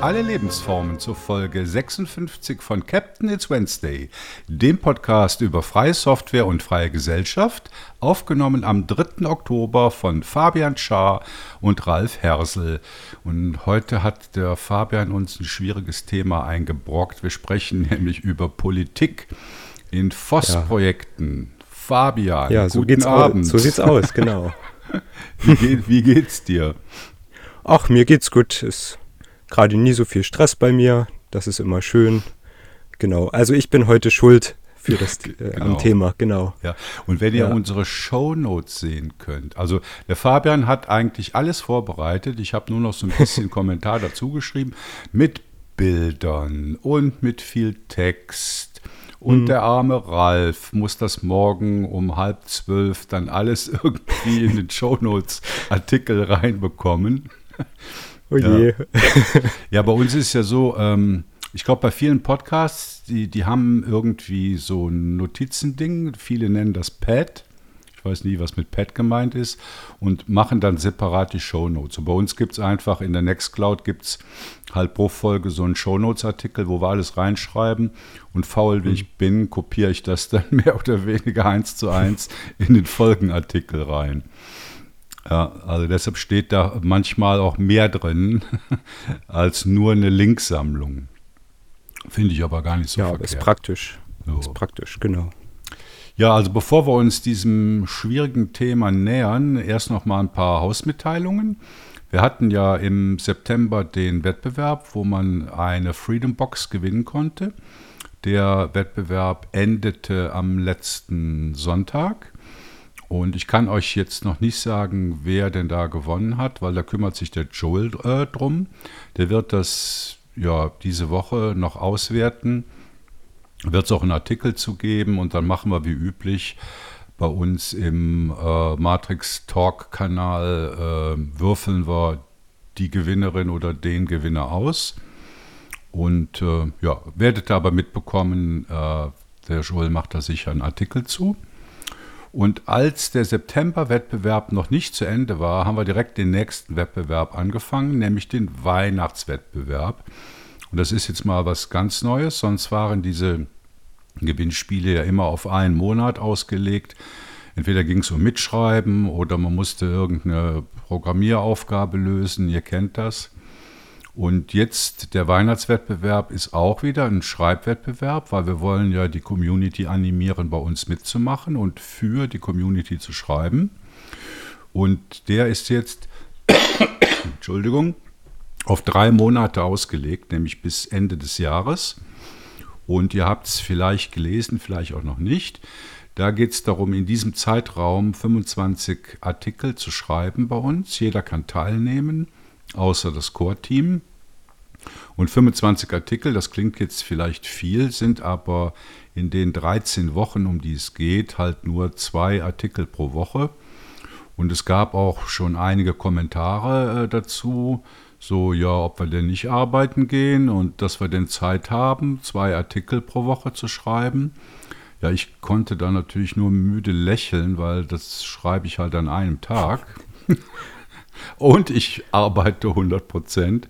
alle Lebensformen zur Folge 56 von Captain It's Wednesday, dem Podcast über freie Software und freie Gesellschaft, aufgenommen am 3. Oktober von Fabian Schaar und Ralf Hersel. Und heute hat der Fabian uns ein schwieriges Thema eingebrockt. Wir sprechen nämlich über Politik in FOSS-Projekten. Ja. Fabian, ja, so guten Abend. Aus. So sieht's aus, genau. wie, geht, wie geht's dir? Ach, mir geht's gut. Ist gerade nie so viel Stress bei mir. Das ist immer schön. Genau. Also ich bin heute schuld für das äh, genau. Thema, genau. Ja. Und wenn ihr ja. unsere Shownotes sehen könnt, also der Fabian hat eigentlich alles vorbereitet. Ich habe nur noch so ein bisschen Kommentar dazu geschrieben mit Bildern und mit viel Text. Und mhm. der arme Ralf muss das morgen um halb zwölf dann alles irgendwie in den Shownotes-Artikel reinbekommen. Oh je. Ja, ja bei uns ist ja so, ähm, ich glaube, bei vielen Podcasts, die, die haben irgendwie so ein Notizending. Viele nennen das Pad. Ich weiß nie, was mit Pad gemeint ist. Und machen dann separat die Shownotes. Und bei uns gibt es einfach, in der Nextcloud gibt es halt pro Folge so einen Shownotes-Artikel, wo wir alles reinschreiben. Und faul wie mhm. ich bin, kopiere ich das dann mehr oder weniger eins zu eins in den Folgenartikel rein. Ja, also deshalb steht da manchmal auch mehr drin als nur eine Linksammlung. Finde ich aber gar nicht so ja, verkehrt. ist praktisch. So. Ist praktisch, genau. Ja, also bevor wir uns diesem schwierigen Thema nähern, erst noch mal ein paar Hausmitteilungen. Wir hatten ja im September den Wettbewerb, wo man eine Freedom Box gewinnen konnte. Der Wettbewerb endete am letzten Sonntag. Und ich kann euch jetzt noch nicht sagen, wer denn da gewonnen hat, weil da kümmert sich der Joel äh, drum. Der wird das ja diese Woche noch auswerten. Wird es auch einen Artikel zu geben und dann machen wir wie üblich bei uns im äh, Matrix Talk Kanal äh, würfeln wir die Gewinnerin oder den Gewinner aus. Und äh, ja, werdet aber mitbekommen, äh, der Joel macht da sicher einen Artikel zu. Und als der September-Wettbewerb noch nicht zu Ende war, haben wir direkt den nächsten Wettbewerb angefangen, nämlich den Weihnachtswettbewerb. Und das ist jetzt mal was ganz Neues, sonst waren diese Gewinnspiele ja immer auf einen Monat ausgelegt. Entweder ging es um Mitschreiben oder man musste irgendeine Programmieraufgabe lösen, ihr kennt das. Und jetzt der Weihnachtswettbewerb ist auch wieder ein Schreibwettbewerb, weil wir wollen ja die Community animieren, bei uns mitzumachen und für die Community zu schreiben. Und der ist jetzt, Entschuldigung, auf drei Monate ausgelegt, nämlich bis Ende des Jahres. Und ihr habt es vielleicht gelesen, vielleicht auch noch nicht. Da geht es darum, in diesem Zeitraum 25 Artikel zu schreiben bei uns. Jeder kann teilnehmen, außer das Core-Team. Und 25 Artikel, das klingt jetzt vielleicht viel, sind aber in den 13 Wochen, um die es geht, halt nur zwei Artikel pro Woche. Und es gab auch schon einige Kommentare äh, dazu, so ja, ob wir denn nicht arbeiten gehen und dass wir denn Zeit haben, zwei Artikel pro Woche zu schreiben. Ja, ich konnte da natürlich nur müde lächeln, weil das schreibe ich halt an einem Tag. und ich arbeite 100 Prozent.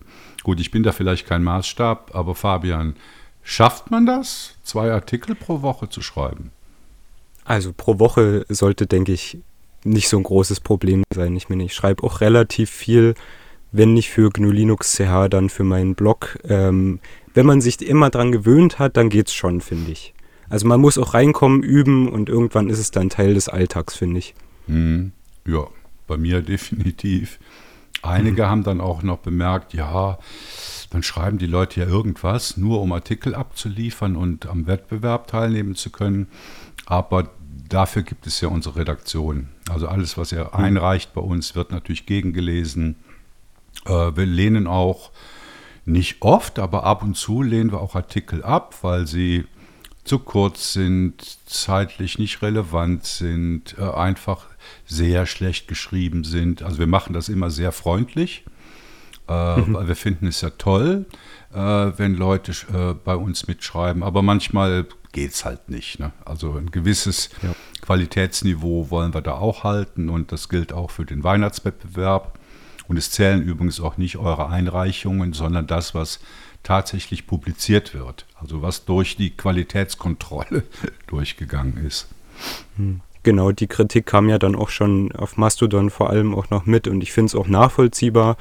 Gut, ich bin da vielleicht kein Maßstab, aber Fabian, schafft man das, zwei Artikel pro Woche zu schreiben? Also pro Woche sollte, denke ich, nicht so ein großes Problem sein. Ich meine, ich schreibe auch relativ viel, wenn nicht für GNU Linux CH, dann für meinen Blog. Ähm, wenn man sich immer dran gewöhnt hat, dann geht es schon, finde ich. Also man muss auch reinkommen, üben und irgendwann ist es dann Teil des Alltags, finde ich. Hm, ja, bei mir definitiv. Einige mhm. haben dann auch noch bemerkt, ja, dann schreiben die Leute ja irgendwas, nur um Artikel abzuliefern und am Wettbewerb teilnehmen zu können. Aber dafür gibt es ja unsere Redaktion. Also alles, was er mhm. einreicht bei uns, wird natürlich gegengelesen. Äh, wir lehnen auch nicht oft, aber ab und zu lehnen wir auch Artikel ab, weil sie zu kurz sind, zeitlich nicht relevant sind, äh, einfach sehr schlecht geschrieben sind. Also wir machen das immer sehr freundlich, äh, mhm. weil wir finden es ja toll, äh, wenn Leute äh, bei uns mitschreiben. Aber manchmal geht es halt nicht. Ne? Also ein gewisses ja. Qualitätsniveau wollen wir da auch halten und das gilt auch für den Weihnachtswettbewerb. Und es zählen übrigens auch nicht eure Einreichungen, sondern das, was tatsächlich publiziert wird. Also was durch die Qualitätskontrolle durchgegangen ist. Hm. Genau, die Kritik kam ja dann auch schon auf Mastodon vor allem auch noch mit und ich finde es auch nachvollziehbar.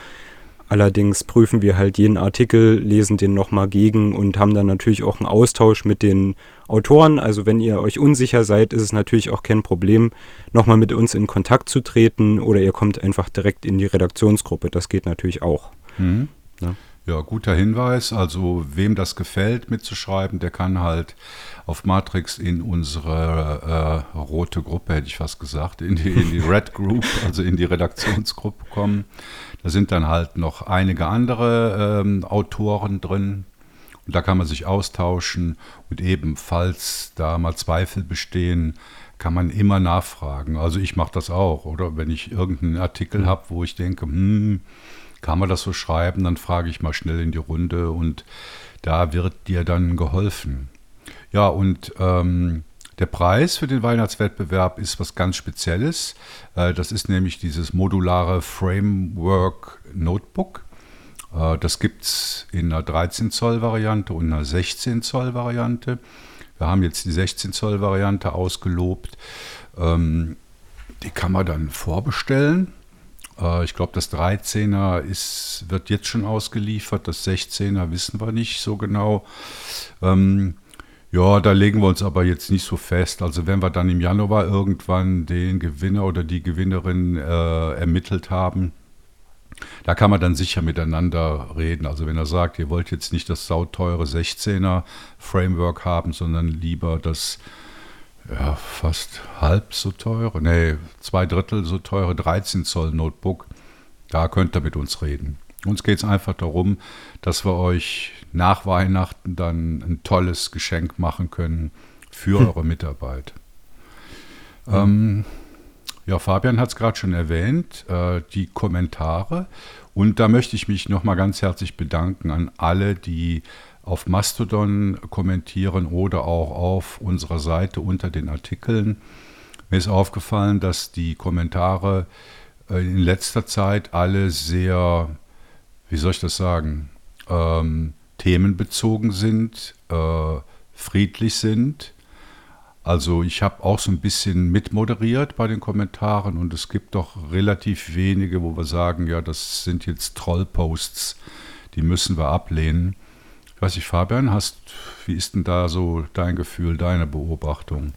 Allerdings prüfen wir halt jeden Artikel, lesen den nochmal gegen und haben dann natürlich auch einen Austausch mit den Autoren. Also wenn ihr euch unsicher seid, ist es natürlich auch kein Problem, nochmal mit uns in Kontakt zu treten oder ihr kommt einfach direkt in die Redaktionsgruppe. Das geht natürlich auch. Mhm. Ja. Ja, guter Hinweis. Also wem das gefällt mitzuschreiben, der kann halt auf Matrix in unsere äh, rote Gruppe, hätte ich fast gesagt, in die, in die Red Group, also in die Redaktionsgruppe kommen. Da sind dann halt noch einige andere ähm, Autoren drin. Und da kann man sich austauschen und ebenfalls da mal Zweifel bestehen, kann man immer nachfragen. Also ich mache das auch, oder wenn ich irgendeinen Artikel habe, wo ich denke, hm, kann man das so schreiben, dann frage ich mal schnell in die Runde und da wird dir dann geholfen. Ja, und ähm, der Preis für den Weihnachtswettbewerb ist was ganz Spezielles. Äh, das ist nämlich dieses modulare Framework Notebook. Äh, das gibt es in einer 13 Zoll Variante und einer 16 Zoll Variante. Wir haben jetzt die 16 Zoll Variante ausgelobt. Ähm, die kann man dann vorbestellen. Äh, ich glaube, das 13er ist, wird jetzt schon ausgeliefert, das 16er wissen wir nicht so genau. Ähm, ja, da legen wir uns aber jetzt nicht so fest. Also wenn wir dann im Januar irgendwann den Gewinner oder die Gewinnerin äh, ermittelt haben, da kann man dann sicher miteinander reden. Also wenn er sagt, ihr wollt jetzt nicht das sauteure 16er Framework haben, sondern lieber das ja, fast halb so teure, nee, zwei Drittel so teure 13 Zoll Notebook. Da könnt ihr mit uns reden. Uns geht es einfach darum, dass wir euch nach Weihnachten dann ein tolles Geschenk machen können für hm. eure Mitarbeit. Hm. Ähm, ja, Fabian hat es gerade schon erwähnt, äh, die Kommentare. Und da möchte ich mich nochmal ganz herzlich bedanken an alle, die auf Mastodon kommentieren oder auch auf unserer Seite unter den Artikeln. Mir ist aufgefallen, dass die Kommentare äh, in letzter Zeit alle sehr, wie soll ich das sagen, ähm, themenbezogen sind, äh, friedlich sind. Also ich habe auch so ein bisschen mitmoderiert bei den Kommentaren und es gibt doch relativ wenige, wo wir sagen, ja, das sind jetzt Trollposts, die müssen wir ablehnen. Ich weiß nicht, Fabian, hast, wie ist denn da so dein Gefühl, deine Beobachtung?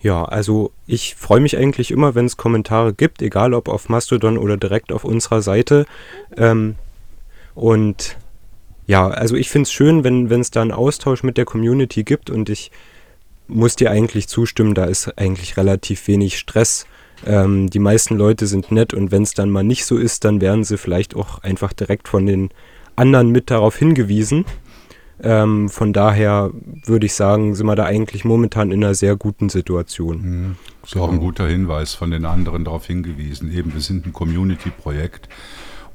Ja, also ich freue mich eigentlich immer, wenn es Kommentare gibt, egal ob auf Mastodon oder direkt auf unserer Seite. Ähm, und ja, also ich finde es schön, wenn es da einen Austausch mit der Community gibt und ich muss dir eigentlich zustimmen, da ist eigentlich relativ wenig Stress. Ähm, die meisten Leute sind nett und wenn es dann mal nicht so ist, dann werden sie vielleicht auch einfach direkt von den anderen mit darauf hingewiesen. Ähm, von daher würde ich sagen, sind wir da eigentlich momentan in einer sehr guten Situation. Mhm. Das ist auch ein guter Hinweis von den anderen darauf hingewiesen. Eben, wir sind ein Community-Projekt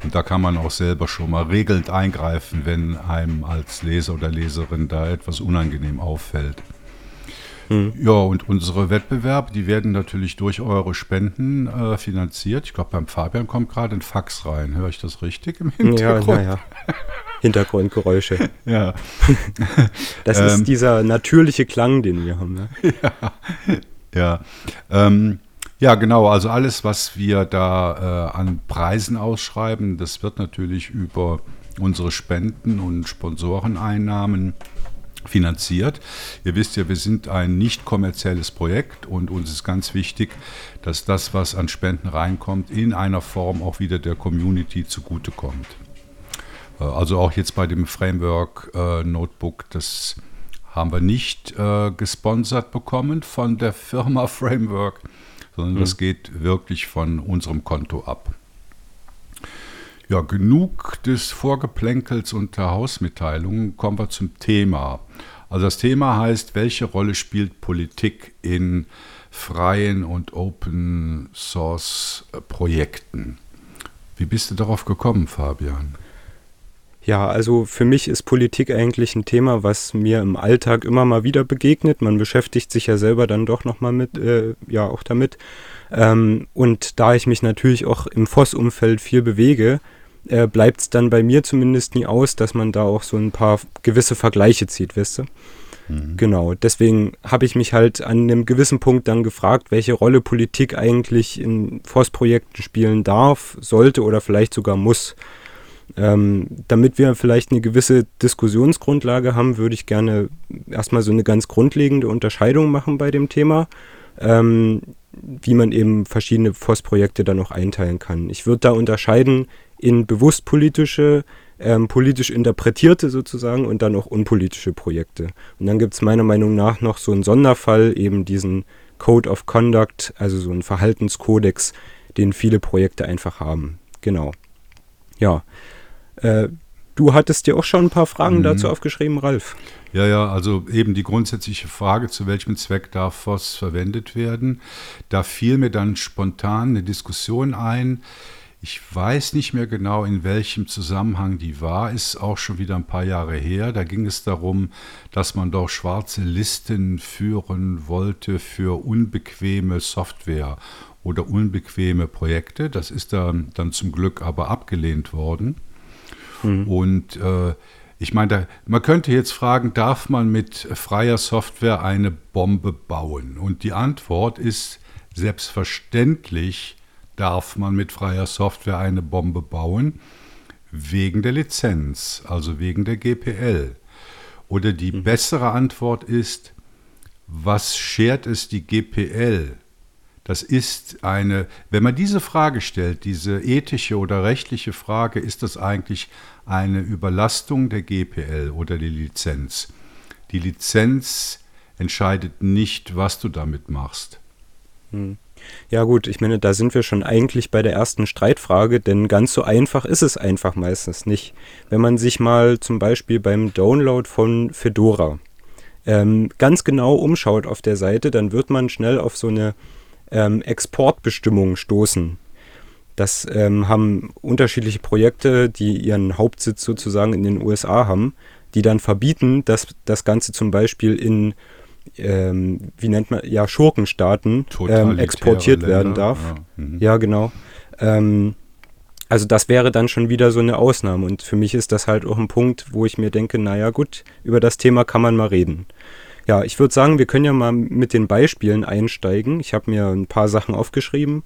und da kann man auch selber schon mal regelnd eingreifen, wenn einem als Leser oder Leserin da etwas unangenehm auffällt. Mhm. Ja, und unsere Wettbewerbe, die werden natürlich durch eure Spenden äh, finanziert. Ich glaube, beim Fabian kommt gerade ein Fax rein. Höre ich das richtig im Hintergrund? Ja, ja. Hintergrundgeräusche. ja. Das ähm, ist dieser natürliche Klang, den wir haben. Ne? Ja. Ja. Ähm, ja, genau. Also alles, was wir da äh, an Preisen ausschreiben, das wird natürlich über unsere Spenden und Sponsoreneinnahmen finanziert. Ihr wisst ja, wir sind ein nicht kommerzielles Projekt und uns ist ganz wichtig, dass das, was an Spenden reinkommt, in einer Form auch wieder der Community zugutekommt. Äh, also auch jetzt bei dem Framework äh, Notebook, das haben wir nicht äh, gesponsert bekommen von der Firma Framework, sondern mhm. das geht wirklich von unserem Konto ab. Ja, genug des Vorgeplänkels und der Hausmitteilungen. Kommen wir zum Thema. Also das Thema heißt, welche Rolle spielt Politik in freien und Open Source Projekten? Wie bist du darauf gekommen, Fabian? Ja, also für mich ist Politik eigentlich ein Thema, was mir im Alltag immer mal wieder begegnet. Man beschäftigt sich ja selber dann doch nochmal mit, äh, ja, auch damit. Ähm, und da ich mich natürlich auch im Voss-Umfeld viel bewege, äh, bleibt es dann bei mir zumindest nie aus, dass man da auch so ein paar gewisse Vergleiche zieht, weißt du? Mhm. Genau, deswegen habe ich mich halt an einem gewissen Punkt dann gefragt, welche Rolle Politik eigentlich in Forstprojekten spielen darf, sollte oder vielleicht sogar muss. Ähm, damit wir vielleicht eine gewisse Diskussionsgrundlage haben, würde ich gerne erstmal so eine ganz grundlegende Unterscheidung machen bei dem Thema, ähm, wie man eben verschiedene Forstprojekte dann noch einteilen kann. Ich würde da unterscheiden in bewusst politische, ähm, politisch interpretierte sozusagen und dann auch unpolitische Projekte. Und dann gibt es meiner Meinung nach noch so einen Sonderfall, eben diesen Code of Conduct, also so einen Verhaltenskodex, den viele Projekte einfach haben. Genau. Ja, äh, du hattest dir auch schon ein paar Fragen mhm. dazu aufgeschrieben, Ralf. Ja, ja, also eben die grundsätzliche Frage, zu welchem Zweck darf FOSS verwendet werden. Da fiel mir dann spontan eine Diskussion ein. Ich weiß nicht mehr genau, in welchem Zusammenhang die war, ist auch schon wieder ein paar Jahre her. Da ging es darum, dass man doch schwarze Listen führen wollte für unbequeme Software oder unbequeme Projekte. Das ist dann, dann zum Glück aber abgelehnt worden. Mhm. Und äh, ich meine, man könnte jetzt fragen, darf man mit freier Software eine Bombe bauen? Und die Antwort ist selbstverständlich darf man mit freier Software eine Bombe bauen, wegen der Lizenz, also wegen der GPL. Oder die mhm. bessere Antwort ist, was schert es die GPL das ist eine, wenn man diese Frage stellt, diese ethische oder rechtliche Frage, ist das eigentlich eine Überlastung der GPL oder die Lizenz? Die Lizenz entscheidet nicht, was du damit machst. Hm. Ja gut, ich meine, da sind wir schon eigentlich bei der ersten Streitfrage, denn ganz so einfach ist es einfach meistens nicht. Wenn man sich mal zum Beispiel beim Download von Fedora ähm, ganz genau umschaut auf der Seite, dann wird man schnell auf so eine ähm, Exportbestimmungen stoßen. Das ähm, haben unterschiedliche Projekte, die ihren Hauptsitz sozusagen in den USA haben, die dann verbieten, dass das Ganze zum Beispiel in, ähm, wie nennt man, ja, Schurkenstaaten ähm, exportiert Länder. werden darf. Ja, mhm. ja genau. Ähm, also das wäre dann schon wieder so eine Ausnahme. Und für mich ist das halt auch ein Punkt, wo ich mir denke, naja gut, über das Thema kann man mal reden. Ja, ich würde sagen, wir können ja mal mit den Beispielen einsteigen. Ich habe mir ein paar Sachen aufgeschrieben.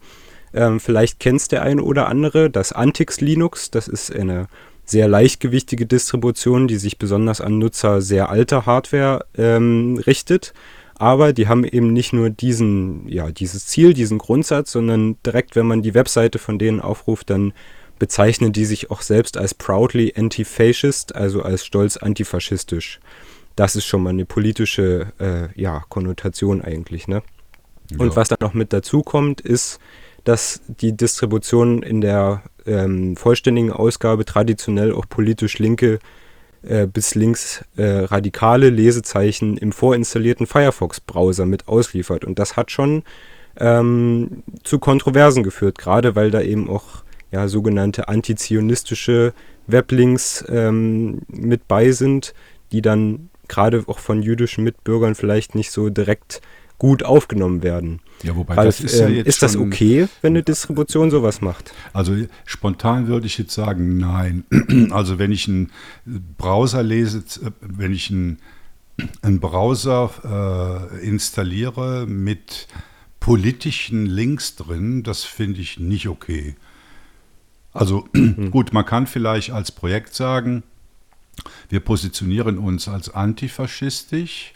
Ähm, vielleicht kennst der eine oder andere das Antix Linux. Das ist eine sehr leichtgewichtige Distribution, die sich besonders an Nutzer sehr alter Hardware ähm, richtet. Aber die haben eben nicht nur diesen, ja, dieses Ziel, diesen Grundsatz, sondern direkt, wenn man die Webseite von denen aufruft, dann bezeichnen die sich auch selbst als proudly anti-fascist, also als stolz antifaschistisch das ist schon mal eine politische äh, ja, Konnotation eigentlich. Ne? Ja. Und was dann noch mit dazu kommt, ist, dass die Distribution in der ähm, vollständigen Ausgabe traditionell auch politisch linke äh, bis links äh, radikale Lesezeichen im vorinstallierten Firefox-Browser mit ausliefert. Und das hat schon ähm, zu Kontroversen geführt, gerade weil da eben auch ja, sogenannte antizionistische Weblinks ähm, mit bei sind, die dann gerade auch von jüdischen Mitbürgern vielleicht nicht so direkt gut aufgenommen werden. Ja, wobei Weil, das ist ja ähm, jetzt Ist das okay, wenn eine Distribution sowas macht? Also spontan würde ich jetzt sagen, nein. Also wenn ich einen Browser lese, wenn ich einen, einen Browser äh, installiere mit politischen Links drin, das finde ich nicht okay. Also gut, man kann vielleicht als Projekt sagen, wir positionieren uns als antifaschistisch,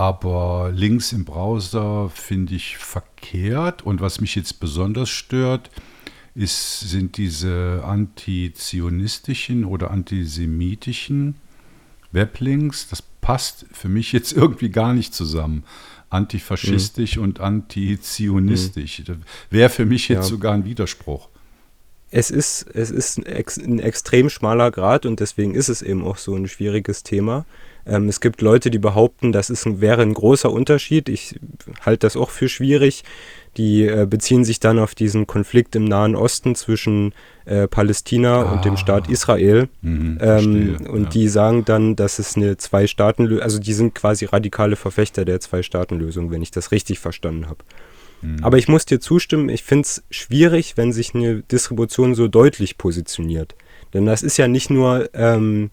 aber links im Browser finde ich verkehrt. Und was mich jetzt besonders stört, ist, sind diese antizionistischen oder antisemitischen Weblinks. Das passt für mich jetzt irgendwie gar nicht zusammen. Antifaschistisch mhm. und antizionistisch. Mhm. Wäre für mich jetzt ja. sogar ein Widerspruch es ist, es ist ein, ein, extrem schmaler Grad und deswegen ist es eben auch so ein schwieriges Thema. Ähm, es gibt Leute, die behaupten, das ist ein, wäre ein großer Unterschied. Ich halte das auch für schwierig. Die äh, beziehen sich dann auf diesen Konflikt im Nahen Osten zwischen äh, Palästina ah. und dem Staat ah. Israel. Mhm, ähm, und ja. die sagen dann, dass es eine Zwei-Staaten-Lösung, also die sind quasi radikale Verfechter der Zwei-Staaten-Lösung, wenn ich das richtig verstanden habe. Mhm. Aber ich muss dir zustimmen, ich finde es schwierig, wenn sich eine Distribution so deutlich positioniert. Denn das ist ja nicht nur ähm,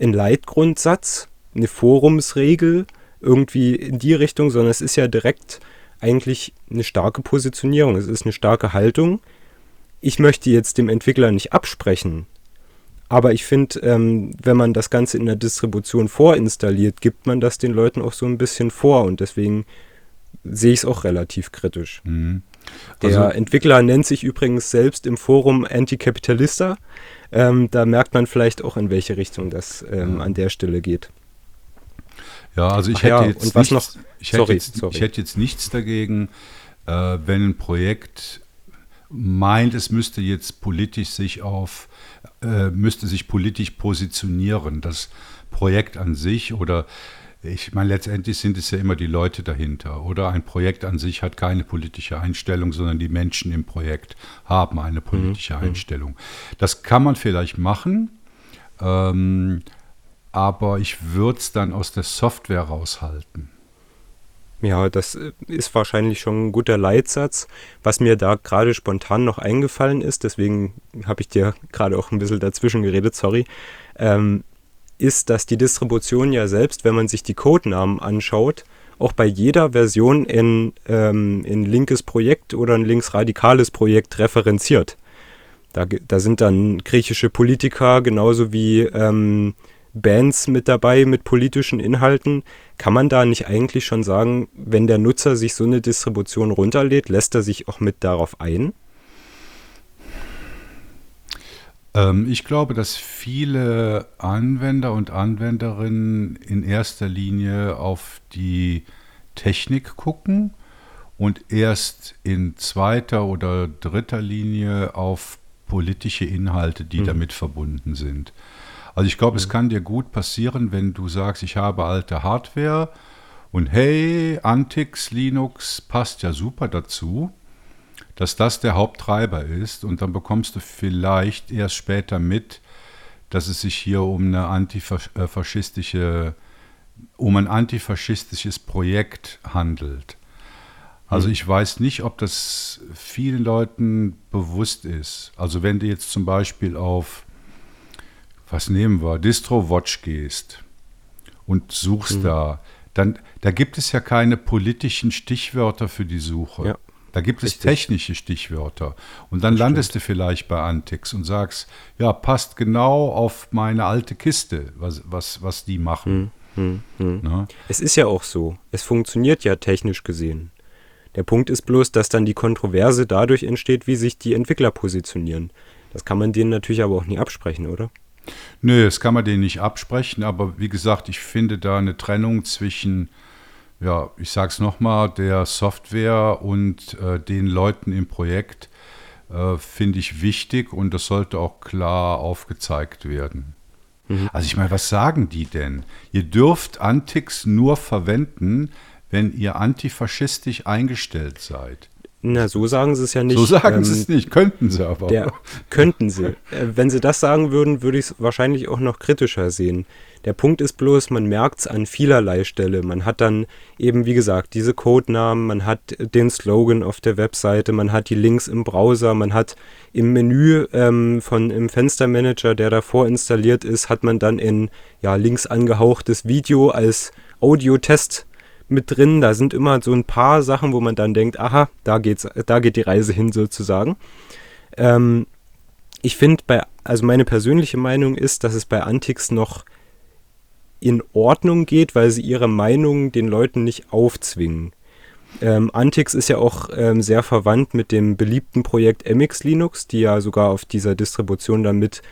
ein Leitgrundsatz, eine Forumsregel irgendwie in die Richtung, sondern es ist ja direkt eigentlich eine starke Positionierung. Es ist eine starke Haltung. Ich möchte jetzt dem Entwickler nicht absprechen, aber ich finde, ähm, wenn man das Ganze in der Distribution vorinstalliert, gibt man das den Leuten auch so ein bisschen vor und deswegen sehe ich es auch relativ kritisch. Mhm. Also, der Entwickler nennt sich übrigens selbst im Forum Anticapitalista. Ähm, da merkt man vielleicht auch, in welche Richtung das ähm, an der Stelle geht. Ja, also ich, hätte, ja, jetzt nichts, noch, ich, hätte sorry, jetzt, sorry. ich hätte jetzt nichts dagegen, äh, wenn ein Projekt meint, es müsste jetzt politisch sich auf, äh, müsste sich politisch positionieren. Das Projekt an sich oder ich meine, letztendlich sind es ja immer die Leute dahinter. Oder ein Projekt an sich hat keine politische Einstellung, sondern die Menschen im Projekt haben eine politische mhm. Einstellung. Das kann man vielleicht machen, ähm, aber ich würde es dann aus der Software raushalten. Ja, das äh, ist wahrscheinlich schon ein guter Leitsatz. Was mir da gerade spontan noch eingefallen ist, deswegen habe ich dir gerade auch ein bisschen dazwischen geredet, sorry. Ähm, ist, dass die Distribution ja selbst, wenn man sich die Codenamen anschaut, auch bei jeder Version in, ähm, in linkes Projekt oder ein linksradikales Projekt referenziert. Da, da sind dann griechische Politiker genauso wie ähm, Bands mit dabei mit politischen Inhalten. Kann man da nicht eigentlich schon sagen, wenn der Nutzer sich so eine Distribution runterlädt, lässt er sich auch mit darauf ein? Ähm, ich glaube, dass viele Anwender und Anwenderinnen in erster Linie auf die Technik gucken und erst in zweiter oder dritter Linie auf politische Inhalte, die mhm. damit verbunden sind. Also ich glaube, mhm. es kann dir gut passieren, wenn du sagst, ich habe alte Hardware und hey, Antix Linux passt ja super dazu dass das der Haupttreiber ist und dann bekommst du vielleicht erst später mit, dass es sich hier um eine antifaschistische, um ein antifaschistisches Projekt handelt. Also hm. ich weiß nicht, ob das vielen Leuten bewusst ist. Also wenn du jetzt zum Beispiel auf, was nehmen wir, DistroWatch gehst und suchst mhm. da, dann da gibt es ja keine politischen Stichwörter für die Suche. Ja. Da gibt es Richtig. technische Stichwörter. Und dann das landest stimmt. du vielleicht bei Antix und sagst, ja, passt genau auf meine alte Kiste, was, was, was die machen. Hm, hm, hm. Es ist ja auch so. Es funktioniert ja technisch gesehen. Der Punkt ist bloß, dass dann die Kontroverse dadurch entsteht, wie sich die Entwickler positionieren. Das kann man denen natürlich aber auch nie absprechen, oder? Nö, das kann man denen nicht absprechen, aber wie gesagt, ich finde da eine Trennung zwischen ja, ich sage es nochmal, der Software und äh, den Leuten im Projekt äh, finde ich wichtig und das sollte auch klar aufgezeigt werden. Mhm. Also ich meine, was sagen die denn? Ihr dürft Antix nur verwenden, wenn ihr antifaschistisch eingestellt seid. Na, so sagen sie es ja nicht. So sagen ähm, sie es nicht, könnten sie aber. Der, könnten sie. Äh, wenn sie das sagen würden, würde ich es wahrscheinlich auch noch kritischer sehen. Der Punkt ist bloß, man merkt es an vielerlei Stelle. Man hat dann eben, wie gesagt, diese Codenamen, man hat den Slogan auf der Webseite, man hat die Links im Browser, man hat im Menü ähm, von im Fenstermanager, der davor installiert ist, hat man dann in ja, links angehauchtes Video als Audiotest mit drin. Da sind immer so ein paar Sachen, wo man dann denkt, aha, da geht's, da geht die Reise hin sozusagen. Ähm, ich finde bei, also meine persönliche Meinung ist, dass es bei Antix noch in Ordnung geht, weil sie ihre Meinung den Leuten nicht aufzwingen. Ähm, Antix ist ja auch ähm, sehr verwandt mit dem beliebten Projekt MX Linux, die ja sogar auf dieser Distribution damit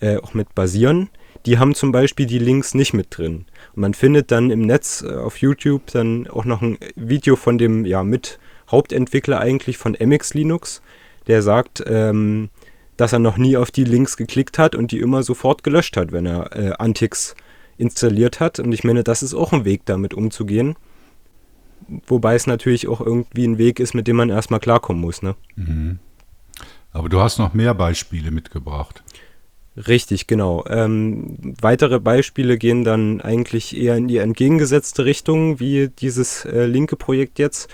äh, auch mit basieren. Die haben zum Beispiel die Links nicht mit drin. Man findet dann im Netz äh, auf YouTube dann auch noch ein Video von dem ja mit Hauptentwickler eigentlich von MX Linux, der sagt, ähm, dass er noch nie auf die Links geklickt hat und die immer sofort gelöscht hat, wenn er äh, Antix installiert hat. Und ich meine, das ist auch ein Weg, damit umzugehen. Wobei es natürlich auch irgendwie ein Weg ist, mit dem man erstmal klarkommen muss. Ne? Mhm. Aber du hast noch mehr Beispiele mitgebracht. Richtig, genau. Ähm, weitere Beispiele gehen dann eigentlich eher in die entgegengesetzte Richtung, wie dieses äh, linke Projekt jetzt.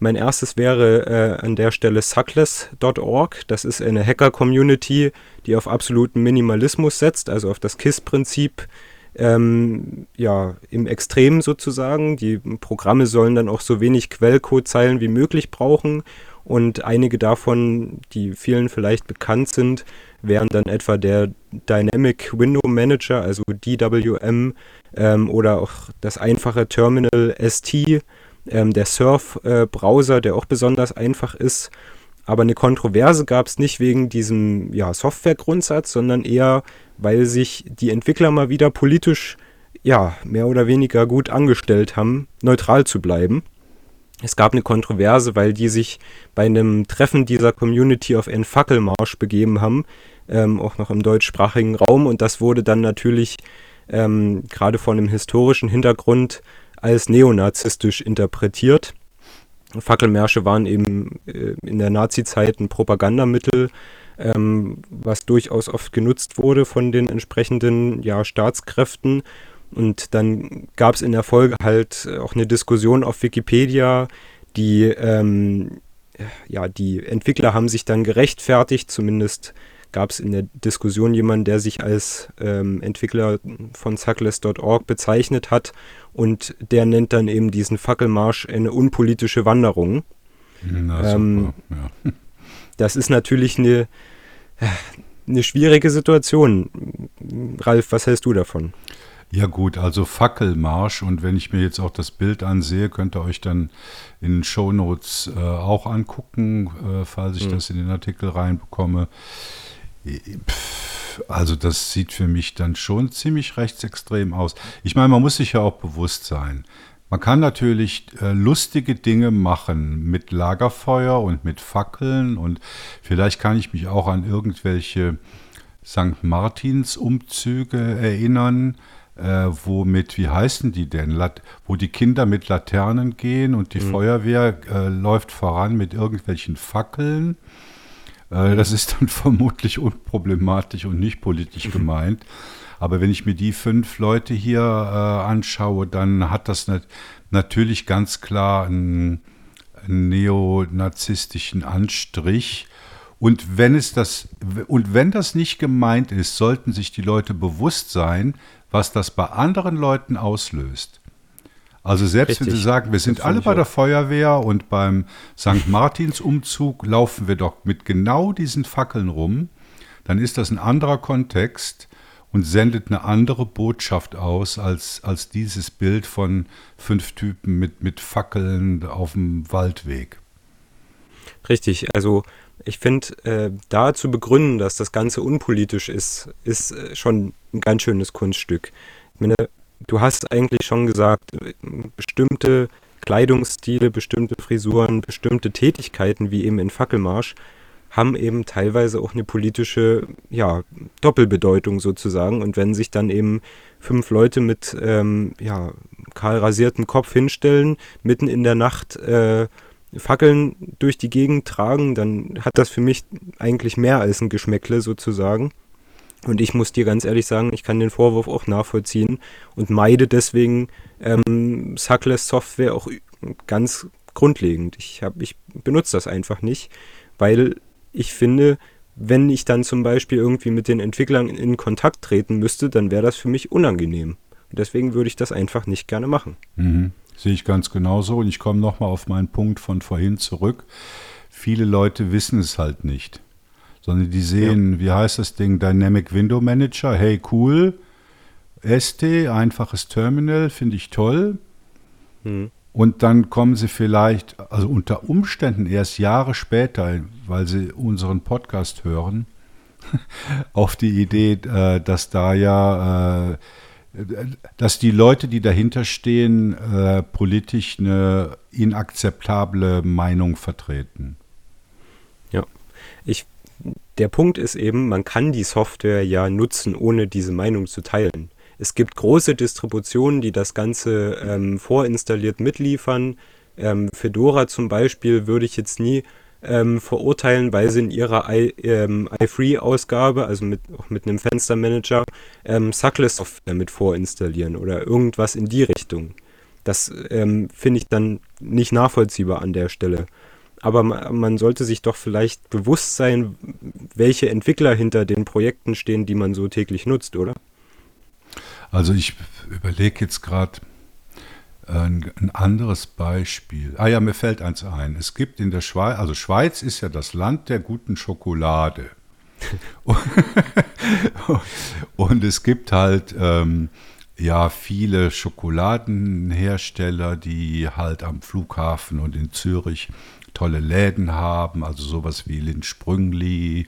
Mein erstes wäre äh, an der Stelle suckless.org. Das ist eine Hacker-Community, die auf absoluten Minimalismus setzt, also auf das KISS-Prinzip ähm, ja, im Extrem sozusagen. Die Programme sollen dann auch so wenig Quellcode-Zeilen wie möglich brauchen und einige davon, die vielen vielleicht bekannt sind, wären dann etwa der Dynamic Window Manager, also DWM, ähm, oder auch das einfache Terminal ST, ähm, der Surf-Browser, äh, der auch besonders einfach ist. Aber eine Kontroverse gab es nicht wegen diesem ja, Softwaregrundsatz, sondern eher, weil sich die Entwickler mal wieder politisch ja, mehr oder weniger gut angestellt haben, neutral zu bleiben. Es gab eine Kontroverse, weil die sich bei einem Treffen dieser Community auf einen Fackelmarsch begeben haben, ähm, auch noch im deutschsprachigen Raum. Und das wurde dann natürlich ähm, gerade von einem historischen Hintergrund als neonazistisch interpretiert. Fackelmärsche waren eben äh, in der Nazizeit ein Propagandamittel, ähm, was durchaus oft genutzt wurde von den entsprechenden ja, Staatskräften. Und dann gab es in der Folge halt auch eine Diskussion auf Wikipedia, die, ähm, ja, die Entwickler haben sich dann gerechtfertigt, zumindest gab es in der Diskussion jemanden, der sich als ähm, Entwickler von Suckless.org bezeichnet hat und der nennt dann eben diesen Fackelmarsch eine unpolitische Wanderung. Na, ähm, ja. Das ist natürlich eine, eine schwierige Situation. Ralf, was hältst du davon? Ja gut, also Fackelmarsch und wenn ich mir jetzt auch das Bild ansehe, könnt ihr euch dann in den Shownotes äh, auch angucken, äh, falls ich mhm. das in den Artikel reinbekomme. Also das sieht für mich dann schon ziemlich rechtsextrem aus. Ich meine, man muss sich ja auch bewusst sein. Man kann natürlich äh, lustige Dinge machen mit Lagerfeuer und mit Fackeln und vielleicht kann ich mich auch an irgendwelche St. Martins Umzüge erinnern, äh, wo mit, wie heißen die denn, Lat wo die Kinder mit Laternen gehen und die mhm. Feuerwehr äh, läuft voran mit irgendwelchen Fackeln. Äh, das ist dann vermutlich unproblematisch und nicht politisch gemeint. Aber wenn ich mir die fünf Leute hier äh, anschaue, dann hat das nat natürlich ganz klar einen, einen neonazistischen Anstrich. Und wenn es das und wenn das nicht gemeint ist, sollten sich die Leute bewusst sein, was das bei anderen Leuten auslöst. Also selbst Richtig. wenn Sie sagen, wir sind alle bei der Feuerwehr und beim St. Martins-Umzug laufen wir doch mit genau diesen Fackeln rum, dann ist das ein anderer Kontext und sendet eine andere Botschaft aus als, als dieses Bild von fünf Typen mit, mit Fackeln auf dem Waldweg. Richtig, also ich finde, äh, da zu begründen, dass das Ganze unpolitisch ist, ist äh, schon ein ganz schönes Kunststück. Ich meine, du hast eigentlich schon gesagt, bestimmte Kleidungsstile, bestimmte Frisuren, bestimmte Tätigkeiten, wie eben in Fackelmarsch, haben eben teilweise auch eine politische ja, Doppelbedeutung sozusagen. Und wenn sich dann eben fünf Leute mit ähm, ja, kahl rasiertem Kopf hinstellen, mitten in der Nacht äh, Fackeln durch die Gegend tragen, dann hat das für mich eigentlich mehr als ein Geschmäckle sozusagen. Und ich muss dir ganz ehrlich sagen, ich kann den Vorwurf auch nachvollziehen und meide deswegen ähm, Suckless Software auch ganz grundlegend. Ich, hab, ich benutze das einfach nicht, weil ich finde, wenn ich dann zum Beispiel irgendwie mit den Entwicklern in Kontakt treten müsste, dann wäre das für mich unangenehm. Und deswegen würde ich das einfach nicht gerne machen. Mhm. Sehe ich ganz genauso. Und ich komme nochmal auf meinen Punkt von vorhin zurück. Viele Leute wissen es halt nicht sondern die sehen, ja. wie heißt das Ding, Dynamic Window Manager, hey cool, ST, einfaches Terminal, finde ich toll. Hm. Und dann kommen sie vielleicht, also unter Umständen erst Jahre später, weil sie unseren Podcast hören, auf die Idee, äh, dass da ja, äh, dass die Leute, die dahinter stehen, äh, politisch eine inakzeptable Meinung vertreten. Der Punkt ist eben, man kann die Software ja nutzen, ohne diese Meinung zu teilen. Es gibt große Distributionen, die das Ganze ähm, vorinstalliert mitliefern. Ähm, Fedora zum Beispiel würde ich jetzt nie ähm, verurteilen, weil sie in ihrer i, ähm, iFree-Ausgabe, also mit, auch mit einem Fenstermanager, ähm, Suckless-Software mit vorinstallieren oder irgendwas in die Richtung. Das ähm, finde ich dann nicht nachvollziehbar an der Stelle. Aber man sollte sich doch vielleicht bewusst sein, welche Entwickler hinter den Projekten stehen, die man so täglich nutzt, oder? Also ich überlege jetzt gerade, ein, ein, anderes Beispiel. Ah ja, mir fällt eins ein. Es gibt in der Schweiz, also Schweiz ist ja das Land der guten Schokolade. und es gibt halt ähm, ja viele Schokoladenhersteller, die halt am Flughafen und in Zürich tolle Läden haben, also sowas wie Lind Sprüngli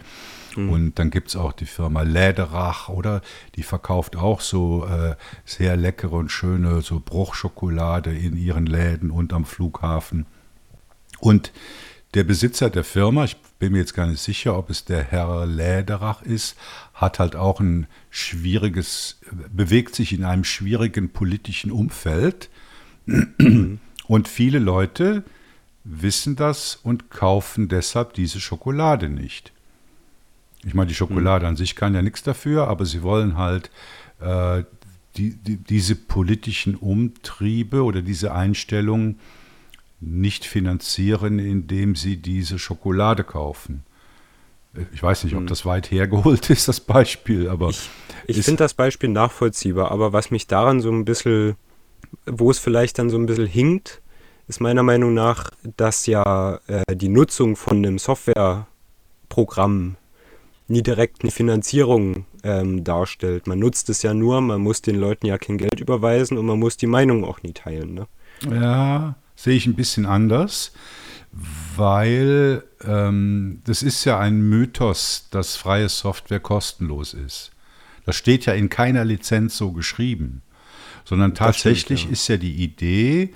Mhm. Und dann gibt es auch die Firma Läderach, oder? Die verkauft auch so äh, sehr leckere und schöne so Bruchschokolade in ihren Läden und am Flughafen. Und der Besitzer der Firma, ich bin mir jetzt gar nicht sicher, ob es der Herr Läderach ist, hat halt auch ein schwieriges, bewegt sich in einem schwierigen politischen Umfeld. Und viele Leute wissen das und kaufen deshalb diese Schokolade nicht. Ich meine, die Schokolade mhm. an sich kann ja nichts dafür, aber sie wollen halt äh, die, die, diese politischen Umtriebe oder diese Einstellung nicht finanzieren, indem sie diese Schokolade kaufen. Ich weiß nicht, ob hm. das weit hergeholt ist, das Beispiel, aber. Ich, ich finde das Beispiel nachvollziehbar, aber was mich daran so ein bisschen, wo es vielleicht dann so ein bisschen hinkt, ist meiner Meinung nach, dass ja äh, die Nutzung von einem Softwareprogramm nie direkt eine Finanzierung ähm, darstellt. Man nutzt es ja nur, man muss den Leuten ja kein Geld überweisen und man muss die Meinung auch nie teilen. Ne? Ja, sehe ich ein bisschen anders, weil ähm, das ist ja ein Mythos, dass freie Software kostenlos ist. Das steht ja in keiner Lizenz so geschrieben, sondern tatsächlich stimmt, ja. ist ja die Idee,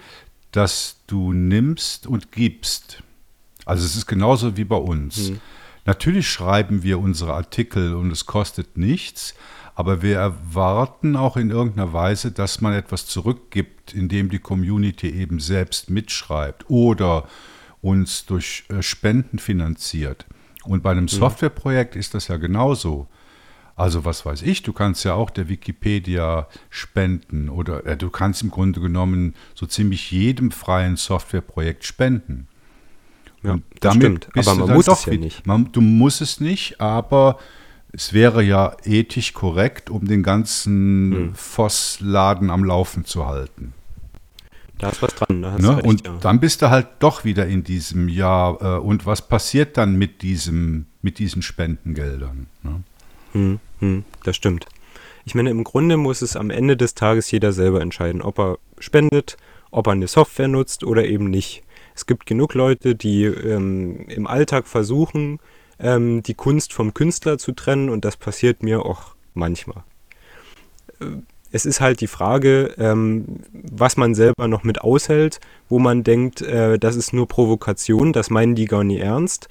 dass du nimmst und gibst. Also es ist genauso wie bei uns. Hm. Natürlich schreiben wir unsere Artikel und es kostet nichts, aber wir erwarten auch in irgendeiner Weise, dass man etwas zurückgibt, indem die Community eben selbst mitschreibt oder uns durch äh, Spenden finanziert. Und bei einem mhm. Softwareprojekt ist das ja genauso. Also was weiß ich, du kannst ja auch der Wikipedia spenden oder äh, du kannst im Grunde genommen so ziemlich jedem freien Softwareprojekt spenden. Ja, das stimmt. Aber man muss es ja nicht. Man, du musst es nicht, aber es wäre ja ethisch korrekt, um den ganzen hm. Voss-Laden am Laufen zu halten. Da ist was dran. Da ne? recht, und ja. dann bist du halt doch wieder in diesem Jahr. Äh, und was passiert dann mit, diesem, mit diesen Spendengeldern? Ne? Hm, hm, das stimmt. Ich meine, im Grunde muss es am Ende des Tages jeder selber entscheiden, ob er spendet, ob er eine Software nutzt oder eben nicht. Es gibt genug Leute, die ähm, im Alltag versuchen, ähm, die Kunst vom Künstler zu trennen und das passiert mir auch manchmal. Äh, es ist halt die Frage, ähm, was man selber noch mit aushält, wo man denkt, äh, das ist nur Provokation, das meinen die gar nie ernst.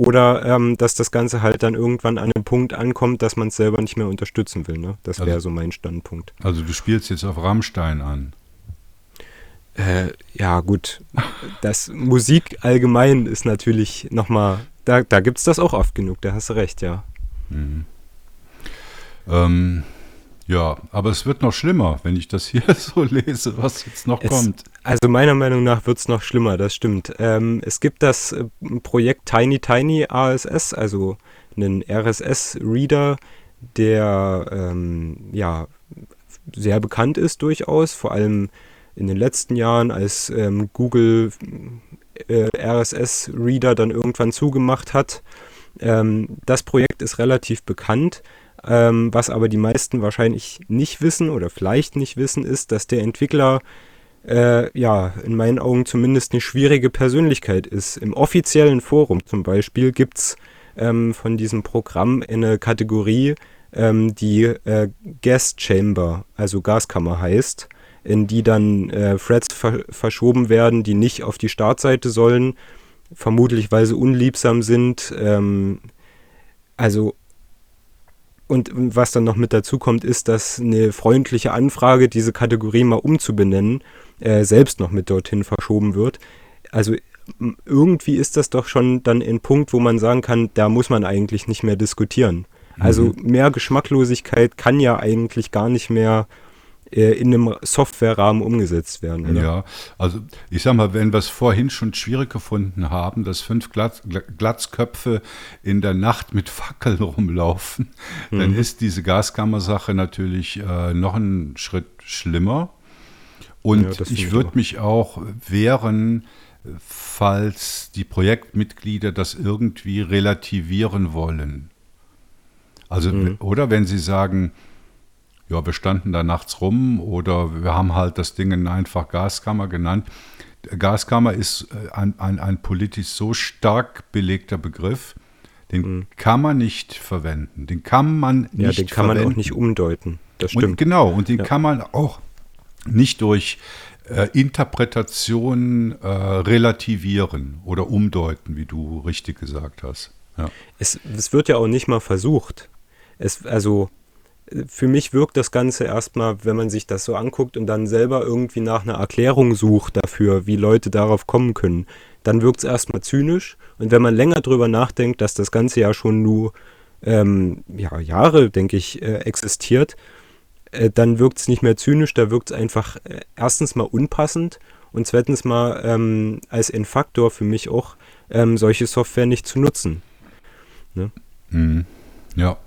Oder ähm, dass das Ganze halt dann irgendwann an einem Punkt ankommt, dass man es selber nicht mehr unterstützen will. Ne? Das wäre also, so mein Standpunkt. Also du spielst jetzt auf Rammstein an. Äh, ja, gut. Das Musik allgemein ist natürlich nochmal, da, da gibt es das auch oft genug, da hast du recht, ja. Mhm. Ähm, ja, aber es wird noch schlimmer, wenn ich das hier so lese, was jetzt noch es, kommt. Also meiner Meinung nach wird es noch schlimmer, das stimmt. Ähm, es gibt das äh, Projekt Tiny Tiny ASS, also einen RSS-Reader, der ähm, ja sehr bekannt ist durchaus, vor allem in den letzten Jahren, als ähm, Google äh, RSS-Reader dann irgendwann zugemacht hat. Ähm, das Projekt ist relativ bekannt. Ähm, was aber die meisten wahrscheinlich nicht wissen oder vielleicht nicht wissen, ist, dass der Entwickler äh, ja in meinen Augen zumindest eine schwierige Persönlichkeit ist. Im offiziellen Forum zum Beispiel gibt es ähm, von diesem Programm eine Kategorie, ähm, die äh, Gas Chamber, also Gaskammer heißt in die dann äh, Threads ver verschoben werden, die nicht auf die Startseite sollen, vermutlich weil sie unliebsam sind. Ähm, also und was dann noch mit dazu kommt, ist, dass eine freundliche Anfrage, diese Kategorie mal umzubenennen, äh, selbst noch mit dorthin verschoben wird. Also irgendwie ist das doch schon dann ein Punkt, wo man sagen kann, da muss man eigentlich nicht mehr diskutieren. Also mhm. mehr Geschmacklosigkeit kann ja eigentlich gar nicht mehr äh, in einem Softwarerahmen umgesetzt werden. Oder? Ja, also ich sag mal, wenn wir es vorhin schon schwierig gefunden haben, dass fünf Glatz, Glatzköpfe in der Nacht mit Fackeln rumlaufen, mhm. dann ist diese Gaskammersache natürlich äh, noch einen Schritt schlimmer. Und ja, ich würde mich auch wehren, falls die Projektmitglieder das irgendwie relativieren wollen. Also, mhm. oder wenn sie sagen, ja, wir standen da nachts rum oder wir haben halt das Ding einfach Gaskammer genannt. Gaskammer ist äh, ein, ein, ein politisch so stark belegter Begriff, den mhm. kann man nicht verwenden. Den kann man nicht Ja, den kann verwenden. man auch nicht umdeuten. Das stimmt. Und genau, und den ja. kann man auch nicht durch äh, Interpretation äh, relativieren oder umdeuten, wie du richtig gesagt hast. Ja. Es, es wird ja auch nicht mal versucht. Es, also für mich wirkt das Ganze erstmal, wenn man sich das so anguckt und dann selber irgendwie nach einer Erklärung sucht dafür, wie Leute darauf kommen können, dann wirkt es erstmal zynisch. Und wenn man länger drüber nachdenkt, dass das Ganze ja schon nur ähm, ja, Jahre, denke ich, äh, existiert, äh, dann wirkt es nicht mehr zynisch, da wirkt es einfach äh, erstens mal unpassend und zweitens mal ähm, als ein Faktor für mich auch, ähm, solche Software nicht zu nutzen. Ne? Mhm. Ja,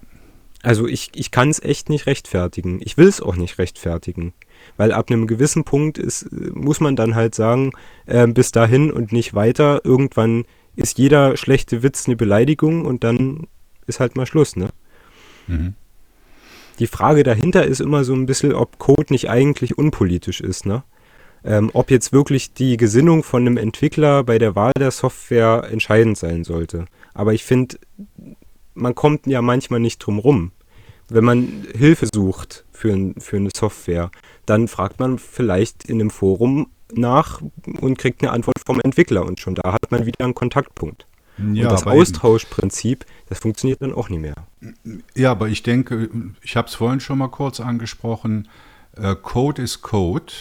also ich, ich kann es echt nicht rechtfertigen. Ich will es auch nicht rechtfertigen. Weil ab einem gewissen Punkt ist, muss man dann halt sagen, äh, bis dahin und nicht weiter. Irgendwann ist jeder schlechte Witz eine Beleidigung und dann ist halt mal Schluss, ne? Mhm. Die Frage dahinter ist immer so ein bisschen, ob Code nicht eigentlich unpolitisch ist, ne? Ähm, ob jetzt wirklich die Gesinnung von einem Entwickler bei der Wahl der Software entscheidend sein sollte. Aber ich finde, man kommt ja manchmal nicht drum rum. Wenn man Hilfe sucht für, für eine Software, dann fragt man vielleicht in einem Forum nach und kriegt eine Antwort vom Entwickler und schon da hat man wieder einen Kontaktpunkt. Ja, und das Austauschprinzip, das funktioniert dann auch nicht mehr. Ja, aber ich denke, ich habe es vorhin schon mal kurz angesprochen, äh, Code ist Code,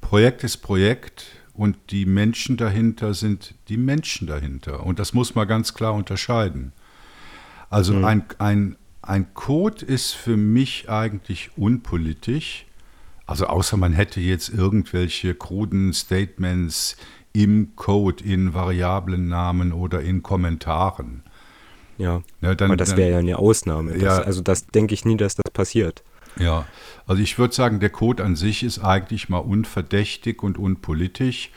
Projekt ist Projekt und die Menschen dahinter sind die Menschen dahinter. Und das muss man ganz klar unterscheiden. Also mhm. ein, ein, ein Code ist für mich eigentlich unpolitisch. Also außer man hätte jetzt irgendwelche kruden Statements im Code, in Variablennamen oder in Kommentaren. Ja, ja dann, aber das wäre ja eine Ausnahme. Das, ja, also das denke ich nie, dass das passiert. Ja, also ich würde sagen, der Code an sich ist eigentlich mal unverdächtig und unpolitisch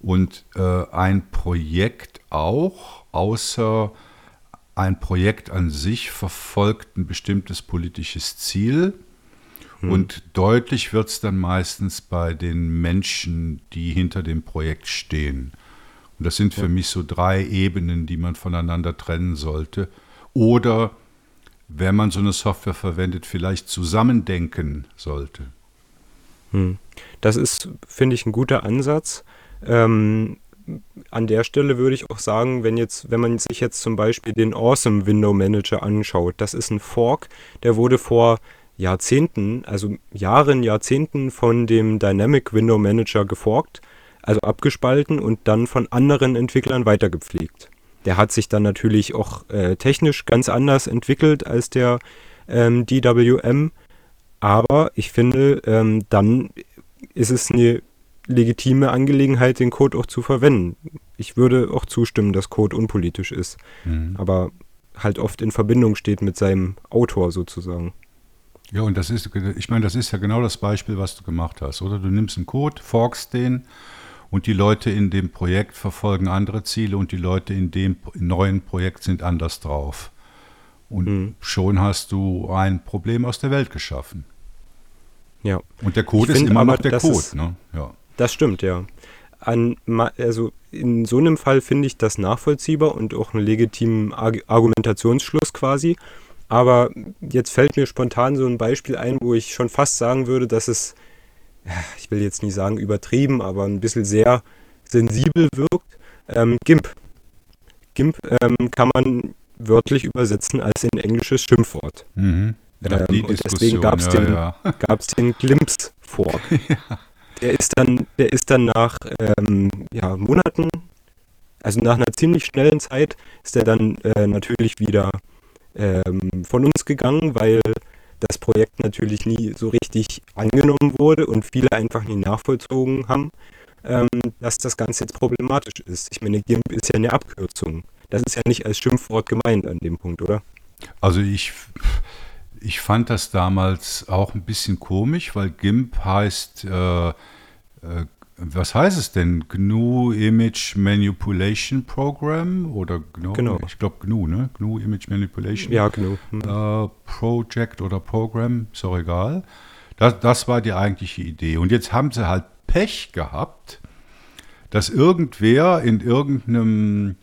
und äh, ein Projekt auch, außer ein Projekt an sich verfolgt ein bestimmtes politisches Ziel. Hm. Und deutlich wird es dann meistens bei den Menschen, die hinter dem Projekt stehen. Und das sind für ja. mich so drei Ebenen, die man voneinander trennen sollte. Oder, wenn man so eine Software verwendet, vielleicht zusammendenken sollte. Hm. Das ist, finde ich, ein guter Ansatz. Ähm, an der Stelle würde ich auch sagen, wenn jetzt, wenn man sich jetzt zum Beispiel den Awesome Window Manager anschaut, das ist ein Fork, der wurde vor Jahrzehnten, also Jahren, Jahrzehnten von dem Dynamic Window Manager geforkt, also abgespalten und dann von anderen Entwicklern weitergepflegt. Der hat sich dann natürlich auch äh, technisch ganz anders entwickelt als der ähm, DWM, aber ich finde, ähm, dann ist es eine legitime Angelegenheit, den Code auch zu verwenden. Ich würde auch zustimmen, dass Code unpolitisch ist, mhm. aber halt oft in Verbindung steht mit seinem Autor sozusagen. Ja, und das ist, ich meine, das ist ja genau das Beispiel, was du gemacht hast, oder? Du nimmst einen Code, forkst den und die Leute in dem Projekt verfolgen andere Ziele und die Leute in dem neuen Projekt sind anders drauf. Und mhm. schon hast du ein Problem aus der Welt geschaffen. Ja. Und der Code ich ist immer noch der Code, ne? Ja. Das stimmt, ja. An, also in so einem Fall finde ich das nachvollziehbar und auch einen legitimen Argumentationsschluss quasi. Aber jetzt fällt mir spontan so ein Beispiel ein, wo ich schon fast sagen würde, dass es, ich will jetzt nicht sagen übertrieben, aber ein bisschen sehr sensibel wirkt. Ähm, GIMP. GIMP ähm, kann man wörtlich übersetzen als ein englisches Schimpfwort. Mhm. Ja, ähm, und deswegen gab es den, ja. den Glimpse vor. ja. Der ist dann, der ist dann nach ähm, ja, Monaten, also nach einer ziemlich schnellen Zeit, ist er dann äh, natürlich wieder ähm, von uns gegangen, weil das Projekt natürlich nie so richtig angenommen wurde und viele einfach nie nachvollzogen haben, ähm, dass das Ganze jetzt problematisch ist. Ich meine, GIMP ist ja eine Abkürzung. Das ist ja nicht als Schimpfwort gemeint an dem Punkt, oder? Also ich, ich fand das damals auch ein bisschen komisch, weil GIMP heißt, äh, äh, was heißt es denn? GNU Image Manipulation Program oder GNU? Genau. Ich glaube GNU, ne? GNU Image Manipulation. Ja, GNU. Hm. Äh, Project oder Program, ist auch egal. Das, das war die eigentliche Idee. Und jetzt haben sie halt Pech gehabt, dass irgendwer in irgendeinem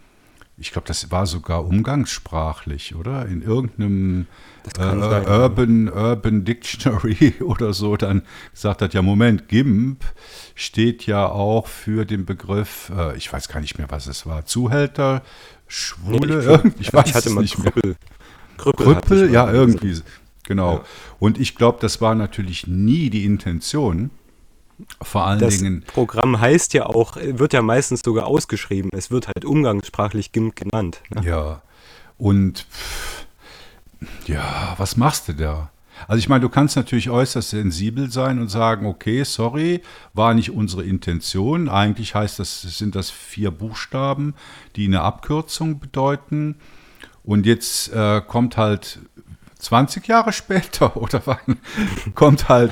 ich glaube, das war sogar umgangssprachlich, oder? In irgendeinem äh, Urban, Urban Dictionary oder so dann gesagt hat, ja Moment, GIMP steht ja auch für den Begriff, äh, ich weiß gar nicht mehr, was es war, Zuhälter, Schwule, nee, ich, ich, weiß ich hatte es nicht Krüppel. mehr. Krüppel, Krüppel ja, irgendwie, genau. Ja. Und ich glaube, das war natürlich nie die Intention, vor allen das Dingen. Programm heißt ja auch, wird ja meistens sogar ausgeschrieben. Es wird halt umgangssprachlich GIMP genannt. Ne? Ja. Und ja, was machst du da? Also ich meine, du kannst natürlich äußerst sensibel sein und sagen, okay, sorry, war nicht unsere Intention. Eigentlich heißt das, sind das vier Buchstaben, die eine Abkürzung bedeuten. Und jetzt äh, kommt halt 20 Jahre später oder wann kommt halt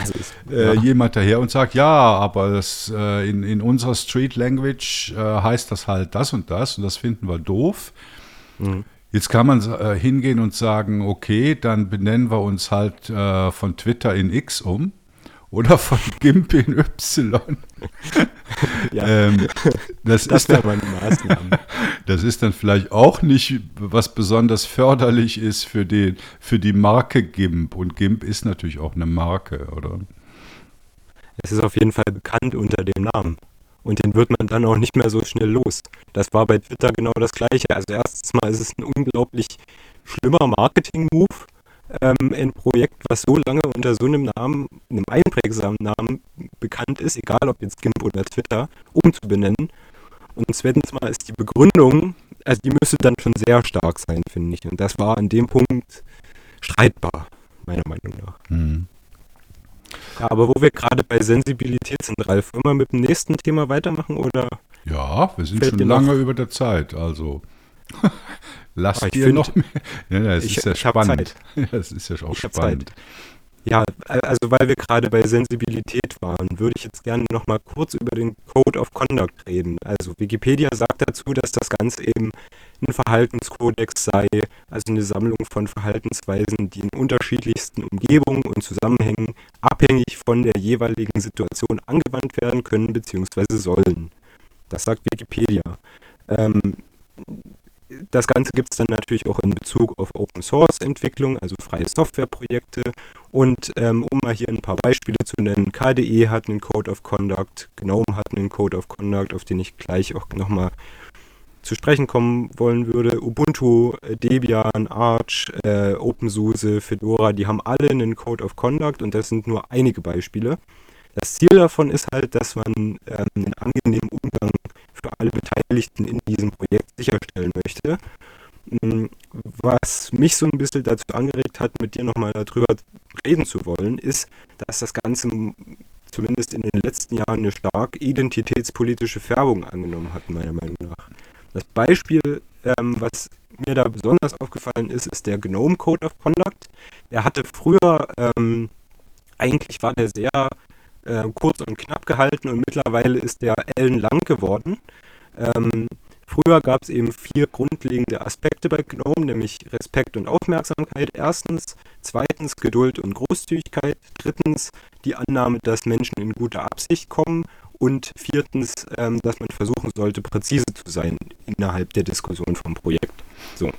äh, jemand daher und sagt, ja, aber das, äh, in, in unserer Street Language äh, heißt das halt das und das und das finden wir doof. Mhm. Jetzt kann man äh, hingehen und sagen, okay, dann benennen wir uns halt äh, von Twitter in X um oder von GIMP in Y. ja. ähm, das, das ist dann, meine Maßnahme. Das ist dann vielleicht auch nicht, was besonders förderlich ist für, den, für die Marke GIMP. Und GIMP ist natürlich auch eine Marke, oder? Es ist auf jeden Fall bekannt unter dem Namen. Und den wird man dann auch nicht mehr so schnell los. Das war bei Twitter genau das Gleiche. Also erstens mal ist es ein unglaublich schlimmer Marketing-Move ähm, ein Projekt, was so lange unter so einem Namen, einem einprägsamen Namen bekannt ist, egal ob jetzt GIMP oder Twitter, umzubenennen. Und zweitens mal ist die Begründung, also die müsste dann schon sehr stark sein, finde ich. Und das war an dem Punkt streitbar, meiner Meinung nach. Mhm. Ja, aber wo wir gerade bei Sensibilität sind, Ralf, wollen wir mit dem nächsten Thema weitermachen oder? Ja, wir sind schon lange über der Zeit, also. Lass dir find, noch mehr. Ja, ja, es ich, ist ja spannend. Ja, es ist ja auch ich spannend. Ja, also weil wir gerade bei Sensibilität waren, würde ich jetzt gerne noch mal kurz über den Code of Conduct reden. Also Wikipedia sagt dazu, dass das Ganze eben ein Verhaltenskodex sei, also eine Sammlung von Verhaltensweisen, die in unterschiedlichsten Umgebungen und Zusammenhängen abhängig von der jeweiligen Situation angewandt werden können bzw. sollen. Das sagt Wikipedia. Ähm, das Ganze gibt es dann natürlich auch in Bezug auf Open Source Entwicklung, also freie Softwareprojekte. Und ähm, um mal hier ein paar Beispiele zu nennen, KDE hat einen Code of Conduct, GNOME hat einen Code of Conduct, auf den ich gleich auch nochmal zu sprechen kommen wollen würde. Ubuntu, Debian, Arch, äh, OpenSUSE, Fedora, die haben alle einen Code of Conduct und das sind nur einige Beispiele. Das Ziel davon ist halt, dass man ähm, einen angenehmen Umgang für alle Beteiligten in diesem Projekt sicherstellen möchte. Hm, was mich so ein bisschen dazu angeregt hat, mit dir nochmal darüber reden zu wollen, ist, dass das Ganze zumindest in den letzten Jahren eine stark identitätspolitische Färbung angenommen hat, meiner Meinung nach. Das Beispiel, ähm, was mir da besonders aufgefallen ist, ist der GNOME Code of Conduct. Der hatte früher, ähm, eigentlich war der sehr äh, kurz und knapp gehalten und mittlerweile ist der ellenlang geworden. Ähm, früher gab es eben vier grundlegende Aspekte bei GNOME, nämlich Respekt und Aufmerksamkeit. Erstens, zweitens Geduld und Großzügigkeit. Drittens die Annahme, dass Menschen in guter Absicht kommen. Und viertens, ähm, dass man versuchen sollte, präzise zu sein innerhalb der Diskussion vom Projekt. So.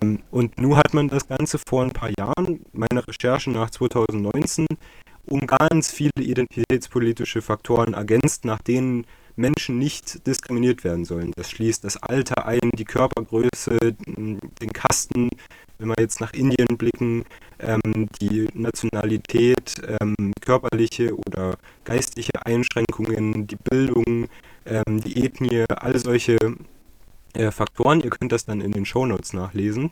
Ähm, und nun hat man das Ganze vor ein paar Jahren, meine Recherche nach 2019, um ganz viele identitätspolitische Faktoren ergänzt, nach denen Menschen nicht diskriminiert werden sollen. Das schließt das Alter ein, die Körpergröße, den Kasten, wenn wir jetzt nach Indien blicken, ähm, die Nationalität, ähm, körperliche oder geistliche Einschränkungen, die Bildung, ähm, die Ethnie, all solche äh, Faktoren. Ihr könnt das dann in den Shownotes nachlesen.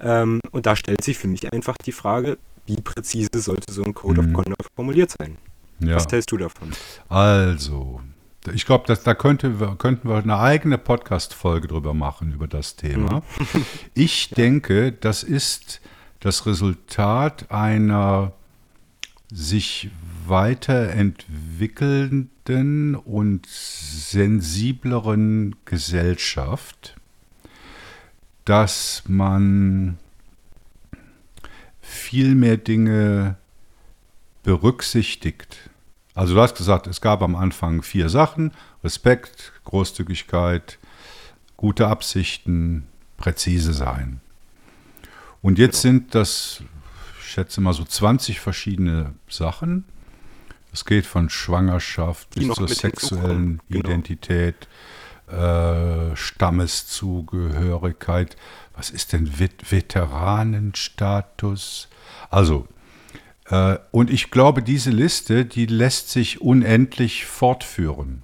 Ähm, und da stellt sich für mich einfach die Frage, wie präzise sollte so ein Code mhm. of Conduct formuliert sein? Ja. Was hältst du davon? Also, ich glaube, da könnte, könnten wir eine eigene Podcast-Folge drüber machen, über das Thema. Mhm. ich denke, das ist das Resultat einer sich weiterentwickelnden und sensibleren Gesellschaft, dass man viel mehr Dinge berücksichtigt. Also du hast gesagt, es gab am Anfang vier Sachen. Respekt, Großzügigkeit, gute Absichten, präzise sein. Und jetzt genau. sind das, ich schätze mal so 20 verschiedene Sachen. Es geht von Schwangerschaft bis zur sexuellen genau. Identität, äh, Stammeszugehörigkeit. Was ist denn Vet Veteranenstatus? Also, und ich glaube, diese Liste, die lässt sich unendlich fortführen.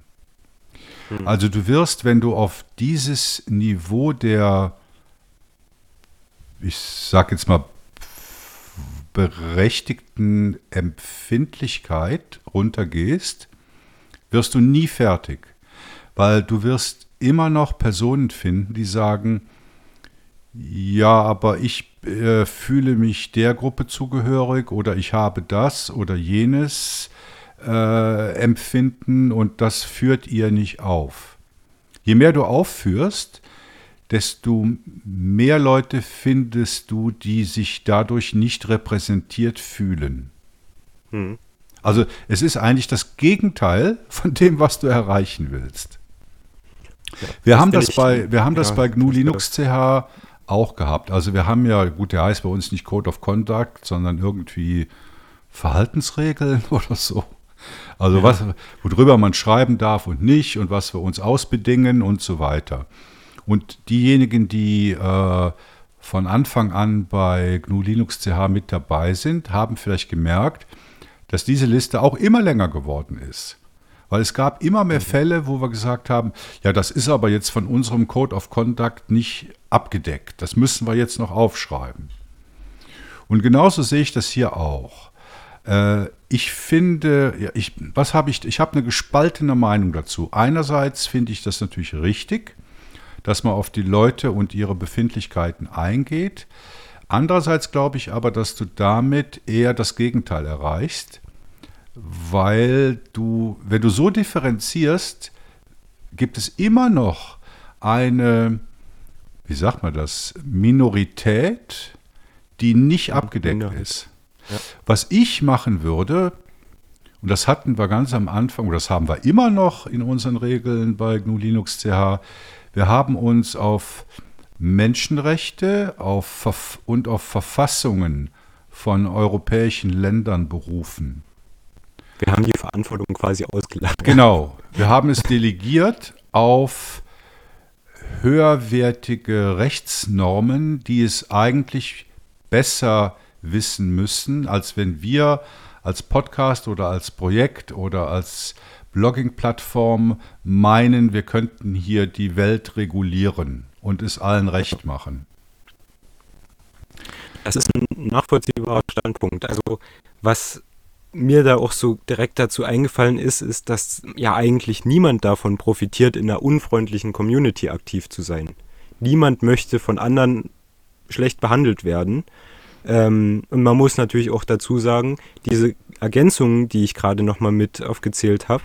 Hm. Also du wirst, wenn du auf dieses Niveau der, ich sag jetzt mal, berechtigten Empfindlichkeit runtergehst, wirst du nie fertig, weil du wirst immer noch Personen finden, die sagen, ja, aber ich äh, fühle mich der Gruppe zugehörig oder ich habe das oder jenes äh, empfinden und das führt ihr nicht auf. Je mehr du aufführst, desto mehr Leute findest du, die sich dadurch nicht repräsentiert fühlen. Hm. Also es ist eigentlich das Gegenteil von dem, was du erreichen willst. Ja, wir, haben das bei, wir haben ja, das bei GNU Linux CH auch gehabt. Also wir haben ja, gut, der heißt bei uns nicht Code of Conduct, sondern irgendwie Verhaltensregeln oder so. Also ja. was, worüber man schreiben darf und nicht und was wir uns ausbedingen und so weiter. Und diejenigen, die äh, von Anfang an bei GNU Linux CH mit dabei sind, haben vielleicht gemerkt, dass diese Liste auch immer länger geworden ist. Weil es gab immer mehr. Fälle, wo wir gesagt haben, ja, das ist aber jetzt von unserem Code of Conduct nicht abgedeckt. Das müssen wir jetzt noch aufschreiben. Und genauso sehe ich das hier auch. Äh, ich finde, ich, was habe ich, ich habe eine gespaltene Meinung dazu. Einerseits finde ich das natürlich richtig, dass man auf die Leute und ihre Befindlichkeiten eingeht. Andererseits glaube ich aber, dass du damit eher das Gegenteil erreichst, weil du, wenn du so differenzierst, gibt es immer noch eine, wie sagt man das, Minorität, die nicht abgedeckt ist. Ja. Was ich machen würde, und das hatten wir ganz am Anfang, und das haben wir immer noch in unseren Regeln bei GNU Linux CH, wir haben uns auf Menschenrechte auf und auf Verfassungen von europäischen Ländern berufen. Wir haben die Verantwortung quasi ausgelagert. Genau. Wir haben es delegiert auf höherwertige Rechtsnormen, die es eigentlich besser wissen müssen, als wenn wir als Podcast oder als Projekt oder als Blogging-Plattform meinen, wir könnten hier die Welt regulieren und es allen recht machen. Das ist ein nachvollziehbarer Standpunkt. Also was mir da auch so direkt dazu eingefallen ist, ist, dass ja eigentlich niemand davon profitiert, in einer unfreundlichen Community aktiv zu sein. Niemand möchte von anderen schlecht behandelt werden. Ähm, und man muss natürlich auch dazu sagen, diese Ergänzungen, die ich gerade nochmal mit aufgezählt habe,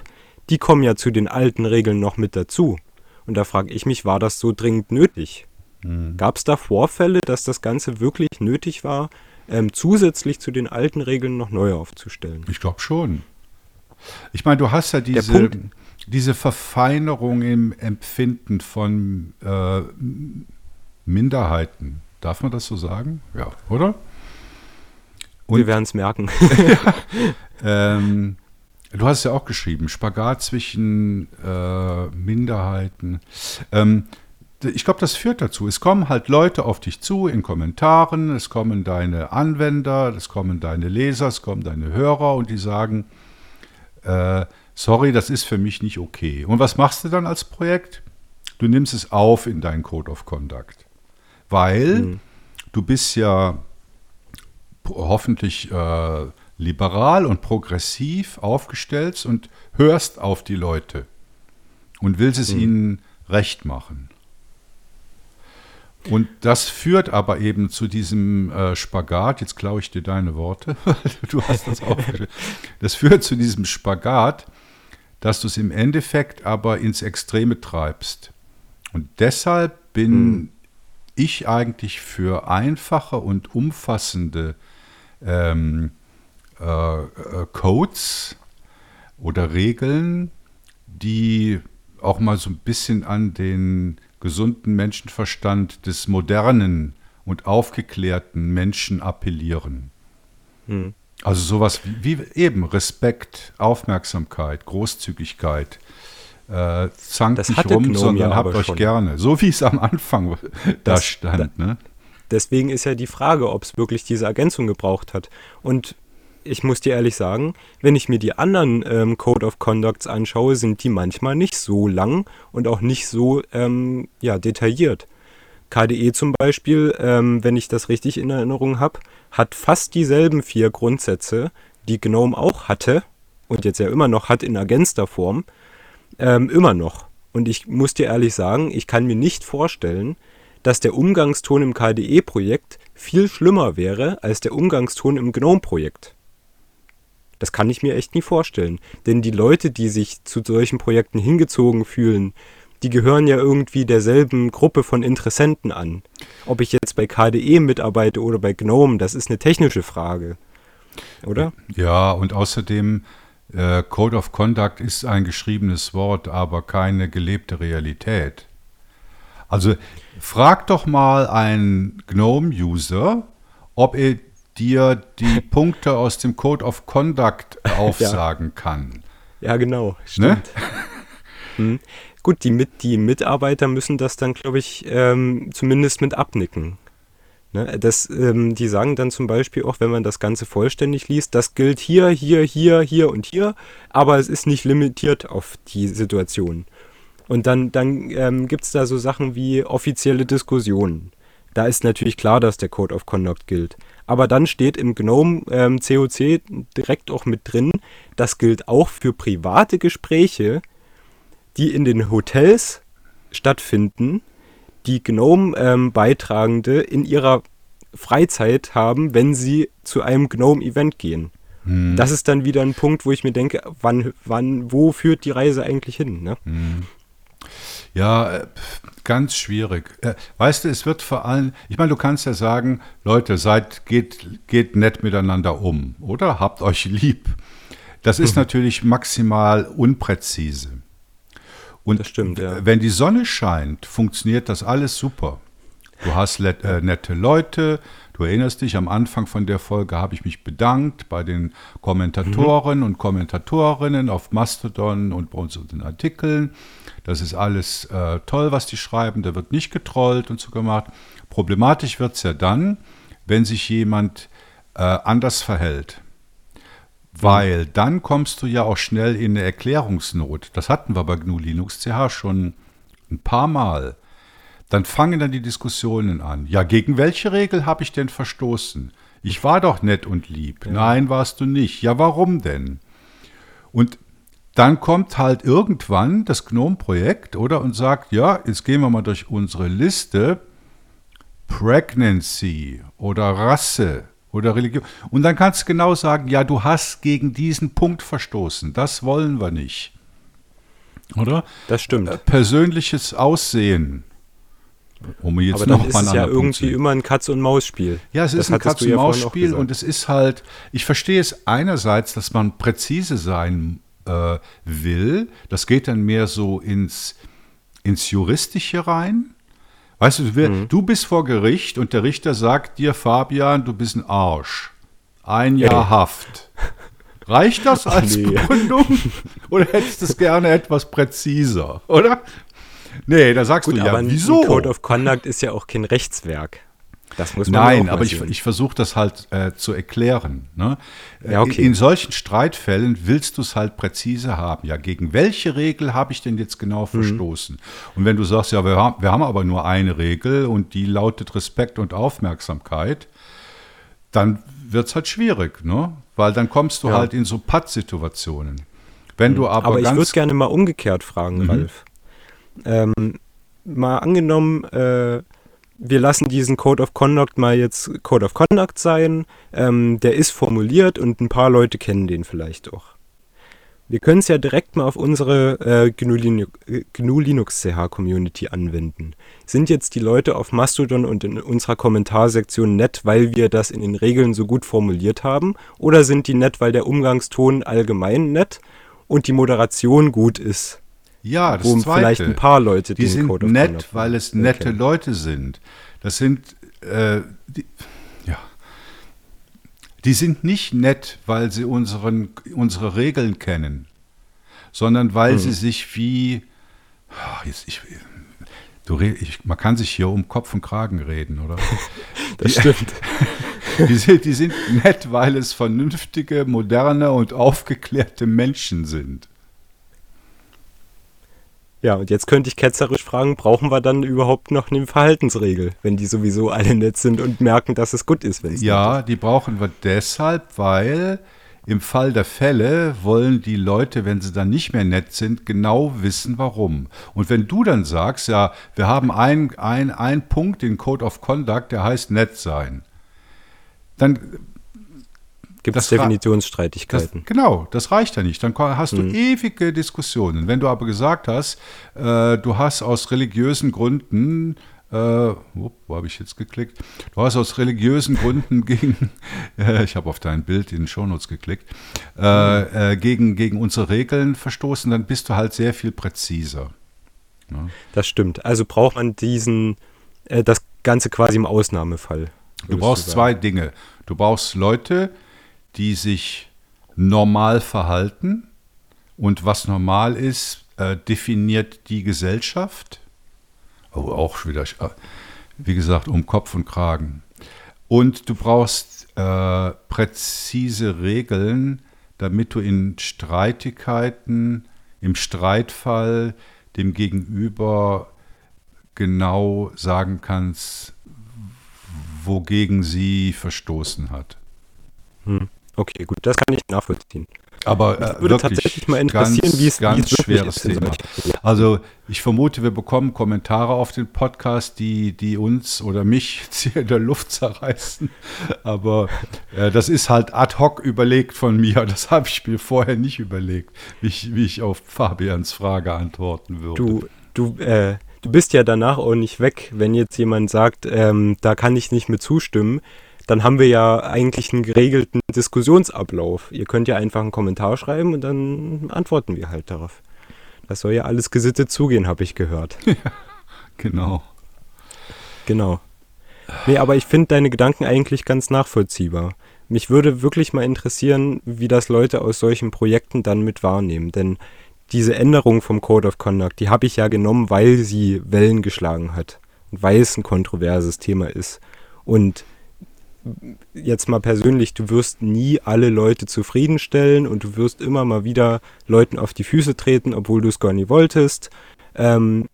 die kommen ja zu den alten Regeln noch mit dazu. Und da frage ich mich, war das so dringend nötig? Mhm. Gab es da Vorfälle, dass das Ganze wirklich nötig war, ähm, zusätzlich zu den alten Regeln noch neue aufzustellen. Ich glaube schon. Ich meine, du hast ja diese, diese Verfeinerung im Empfinden von äh, Minderheiten. Darf man das so sagen? Ja, oder? Und, Wir werden es merken. ähm, du hast ja auch geschrieben, Spagat zwischen äh, Minderheiten. Ähm, ich glaube, das führt dazu. Es kommen halt Leute auf dich zu in Kommentaren, es kommen deine Anwender, es kommen deine Leser, es kommen deine Hörer und die sagen, äh, sorry, das ist für mich nicht okay. Und was machst du dann als Projekt? Du nimmst es auf in deinen Code of Conduct. Weil mhm. du bist ja hoffentlich äh, liberal und progressiv aufgestellt und hörst auf die Leute und willst es mhm. ihnen recht machen. Und das führt aber eben zu diesem äh, Spagat, jetzt klaue ich dir deine Worte, du hast das auch. das führt zu diesem Spagat, dass du es im Endeffekt aber ins Extreme treibst. Und deshalb bin hm. ich eigentlich für einfache und umfassende ähm, äh, äh, Codes oder Regeln, die auch mal so ein bisschen an den gesunden Menschenverstand des modernen und aufgeklärten Menschen appellieren. Hm. Also sowas wie, wie, eben Respekt, Aufmerksamkeit, Großzügigkeit. Äh, zankt das nicht rum, Gnome sondern habt euch schon. gerne. So wie es am Anfang da stand. Ne? Deswegen ist ja die Frage, ob es wirklich diese Ergänzung gebraucht hat. Und ich muss dir ehrlich sagen, wenn ich mir die anderen ähm, Code of Conducts anschaue, sind die manchmal nicht so lang und auch nicht so ähm, ja, detailliert. KDE zum Beispiel, ähm, wenn ich das richtig in Erinnerung habe, hat fast dieselben vier Grundsätze, die GNOME auch hatte und jetzt ja immer noch hat in ergänzter Form, ähm, immer noch. Und ich muss dir ehrlich sagen, ich kann mir nicht vorstellen, dass der Umgangston im KDE-Projekt viel schlimmer wäre als der Umgangston im GNOME-Projekt. Das kann ich mir echt nie vorstellen. Denn die Leute, die sich zu solchen Projekten hingezogen fühlen, die gehören ja irgendwie derselben Gruppe von Interessenten an. Ob ich jetzt bei KDE mitarbeite oder bei GNOME, das ist eine technische Frage. Oder? Ja, und außerdem, äh, Code of Conduct ist ein geschriebenes Wort, aber keine gelebte Realität. Also frag doch mal einen GNOME-User, ob er dir die Punkte aus dem Code of Conduct aufsagen ja. kann. Ja, genau, stimmt. Ne? Hm. Gut, die, mit, die Mitarbeiter müssen das dann, glaube ich, ähm, zumindest mit abnicken. Ne? Das, ähm, die sagen dann zum Beispiel auch, wenn man das Ganze vollständig liest, das gilt hier, hier, hier, hier und hier, aber es ist nicht limitiert auf die Situation. Und dann, dann ähm, gibt es da so Sachen wie offizielle Diskussionen. Da ist natürlich klar, dass der Code of Conduct gilt. Aber dann steht im GNOME ähm, COC direkt auch mit drin, das gilt auch für private Gespräche, die in den Hotels stattfinden, die GNOME-Beitragende ähm, in ihrer Freizeit haben, wenn sie zu einem GNOME-Event gehen. Hm. Das ist dann wieder ein Punkt, wo ich mir denke, wann, wann, wo führt die Reise eigentlich hin? Ne? Hm. Ja, äh, ganz schwierig. Äh, weißt du, es wird vor allem, ich meine, du kannst ja sagen, Leute, seid, geht, geht nett miteinander um, oder? Habt euch lieb. Das ist mhm. natürlich maximal unpräzise. Und das stimmt, ja. wenn die Sonne scheint, funktioniert das alles super. Du hast äh, nette Leute, du erinnerst dich, am Anfang von der Folge habe ich mich bedankt bei den Kommentatoren mhm. und Kommentatorinnen auf Mastodon und bei unseren Artikeln. Das ist alles äh, toll, was die schreiben. Da wird nicht getrollt und so gemacht. Problematisch wird es ja dann, wenn sich jemand äh, anders verhält. Weil dann kommst du ja auch schnell in eine Erklärungsnot. Das hatten wir bei GNU Linux CH schon ein paar Mal. Dann fangen dann die Diskussionen an. Ja, gegen welche Regel habe ich denn verstoßen? Ich war doch nett und lieb. Ja. Nein, warst du nicht. Ja, warum denn? Und dann kommt halt irgendwann das GNOME-Projekt, oder? Und sagt, ja, jetzt gehen wir mal durch unsere Liste. Pregnancy oder Rasse oder Religion. Und dann kannst du genau sagen, ja, du hast gegen diesen Punkt verstoßen. Das wollen wir nicht. Oder? Das stimmt. Äh, persönliches Aussehen. Um jetzt Aber dann noch ist es ja irgendwie immer ein Katz-und-Maus-Spiel. Ja, es das ist ein Katz-und-Maus-Spiel ja und es ist halt, ich verstehe es einerseits, dass man präzise sein äh, will. Das geht dann mehr so ins, ins Juristische rein. Weißt du, du, mhm. du bist vor Gericht und der Richter sagt dir, Fabian, du bist ein Arsch. Ein Jahr Ey. Haft. Reicht das als nee. Begründung? Oder hättest du es gerne etwas präziser, oder? Nee, da sagst Gut, du ja, aber wieso? Ein Code of Conduct ist ja auch kein Rechtswerk. Das muss man Nein, aber ich, ich versuche das halt äh, zu erklären. Ne? Ja, okay. in, in, solchen Streitfällen willst du es halt präzise haben. Ja, gegen welche Regel habe ich denn jetzt genau mhm. verstoßen? Und wenn du sagst, ja, wir haben, wir haben aber nur eine Regel und die lautet Respekt und Aufmerksamkeit, dann wird es halt schwierig, ne? weil dann kommst du ja. halt in so Pattsituationen. Wenn mhm. du aber, aber ich würde gerne mal umgekehrt fragen, mhm. Ralf. Ähm, mal angenommen, äh, wir lassen diesen Code of Conduct mal jetzt Code of Conduct sein. Ähm, der ist formuliert und ein paar Leute kennen den vielleicht auch. Wir können es ja direkt mal auf unsere äh, GNU Linux CH Community anwenden. Sind jetzt die Leute auf Mastodon und in unserer Kommentarsektion nett, weil wir das in den Regeln so gut formuliert haben? Oder sind die nett, weil der Umgangston allgemein nett und die Moderation gut ist? Ja, das wo Zweite. vielleicht ein paar Leute die sind Code nett, weil es nette okay. Leute sind. Das sind äh, die, ja, die sind nicht nett, weil sie unseren, unsere Regeln kennen, sondern weil hm. sie sich wie jetzt, ich, du, ich, man kann sich hier um Kopf und Kragen reden, oder? das die, stimmt. Die sind, die sind nett, weil es vernünftige, moderne und aufgeklärte Menschen sind. Ja, und jetzt könnte ich ketzerisch fragen, brauchen wir dann überhaupt noch eine Verhaltensregel, wenn die sowieso alle nett sind und merken, dass es gut ist, wenn es Ja, die brauchen wir deshalb, weil im Fall der Fälle wollen die Leute, wenn sie dann nicht mehr nett sind, genau wissen, warum. Und wenn du dann sagst, ja, wir haben einen ein Punkt, den Code of Conduct, der heißt nett sein, dann Gibt es Definitionsstreitigkeiten? Das, genau, das reicht ja nicht. Dann hast du mhm. ewige Diskussionen. Wenn du aber gesagt hast, äh, du hast aus religiösen Gründen äh, wo habe ich jetzt geklickt? Du hast aus religiösen Gründen gegen, äh, ich habe auf dein Bild in den Shownotes geklickt, äh, äh, gegen, gegen unsere Regeln verstoßen, dann bist du halt sehr viel präziser. Ja. Das stimmt. Also braucht man diesen, äh, das Ganze quasi im Ausnahmefall. Du brauchst du zwei Dinge. Du brauchst Leute, die sich normal verhalten. Und was normal ist, äh, definiert die Gesellschaft. Oh, auch wieder, äh, wie gesagt, um Kopf und Kragen. Und du brauchst äh, präzise Regeln, damit du in Streitigkeiten, im Streitfall dem Gegenüber genau sagen kannst, wogegen sie verstoßen hat. Hm. Okay, gut, das kann ich nachvollziehen. Aber äh, würde tatsächlich mal interessieren, ganz, wie es ganz schweres Thema. Also ich vermute, wir bekommen Kommentare auf den Podcast, die, die uns oder mich hier in der Luft zerreißen. Aber äh, das ist halt ad hoc überlegt von mir. Das habe ich mir vorher nicht überlegt, wie ich, wie ich auf Fabians Frage antworten würde. Du, du, äh, du bist ja danach auch nicht weg, wenn jetzt jemand sagt, ähm, da kann ich nicht mit zustimmen dann haben wir ja eigentlich einen geregelten Diskussionsablauf. Ihr könnt ja einfach einen Kommentar schreiben und dann antworten wir halt darauf. Das soll ja alles gesittet zugehen, habe ich gehört. Ja, genau. Genau. Nee, aber ich finde deine Gedanken eigentlich ganz nachvollziehbar. Mich würde wirklich mal interessieren, wie das Leute aus solchen Projekten dann mit wahrnehmen. Denn diese Änderung vom Code of Conduct, die habe ich ja genommen, weil sie Wellen geschlagen hat. Und weil es ein kontroverses Thema ist. Und jetzt mal persönlich, du wirst nie alle Leute zufriedenstellen und du wirst immer mal wieder Leuten auf die Füße treten, obwohl du es gar nicht wolltest. Ähm,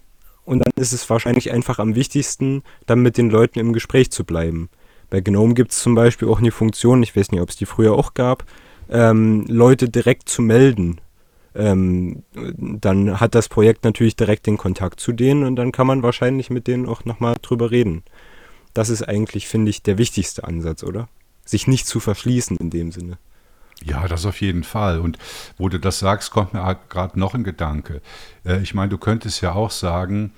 und dann ist es wahrscheinlich einfach am wichtigsten, dann mit den Leuten im Gespräch zu bleiben. Bei GNOME gibt es zum Beispiel auch eine Funktion, ich weiß nicht, ob es die früher auch gab, ähm, Leute direkt zu melden. Ähm, dann hat das Projekt natürlich direkt den Kontakt zu denen und dann kann man wahrscheinlich mit denen auch nochmal drüber reden. Das ist eigentlich, finde ich, der wichtigste Ansatz, oder? Sich nicht zu verschließen in dem Sinne. Ja, das auf jeden Fall. Und wo du das sagst, kommt mir gerade noch ein Gedanke. Äh, ich meine, du könntest ja auch sagen,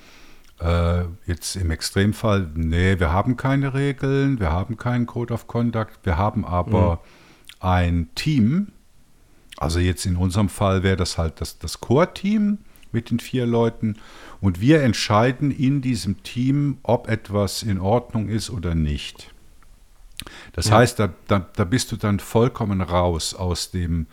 äh, jetzt im Extremfall, nee, wir haben keine Regeln, wir haben keinen Code of Conduct, wir haben aber mhm. ein Team. Also jetzt in unserem Fall wäre das halt das, das Core-Team mit den vier Leuten und wir entscheiden in diesem Team, ob etwas in Ordnung ist oder nicht. Das ja. heißt, da, da, da bist du dann vollkommen raus aus, dem,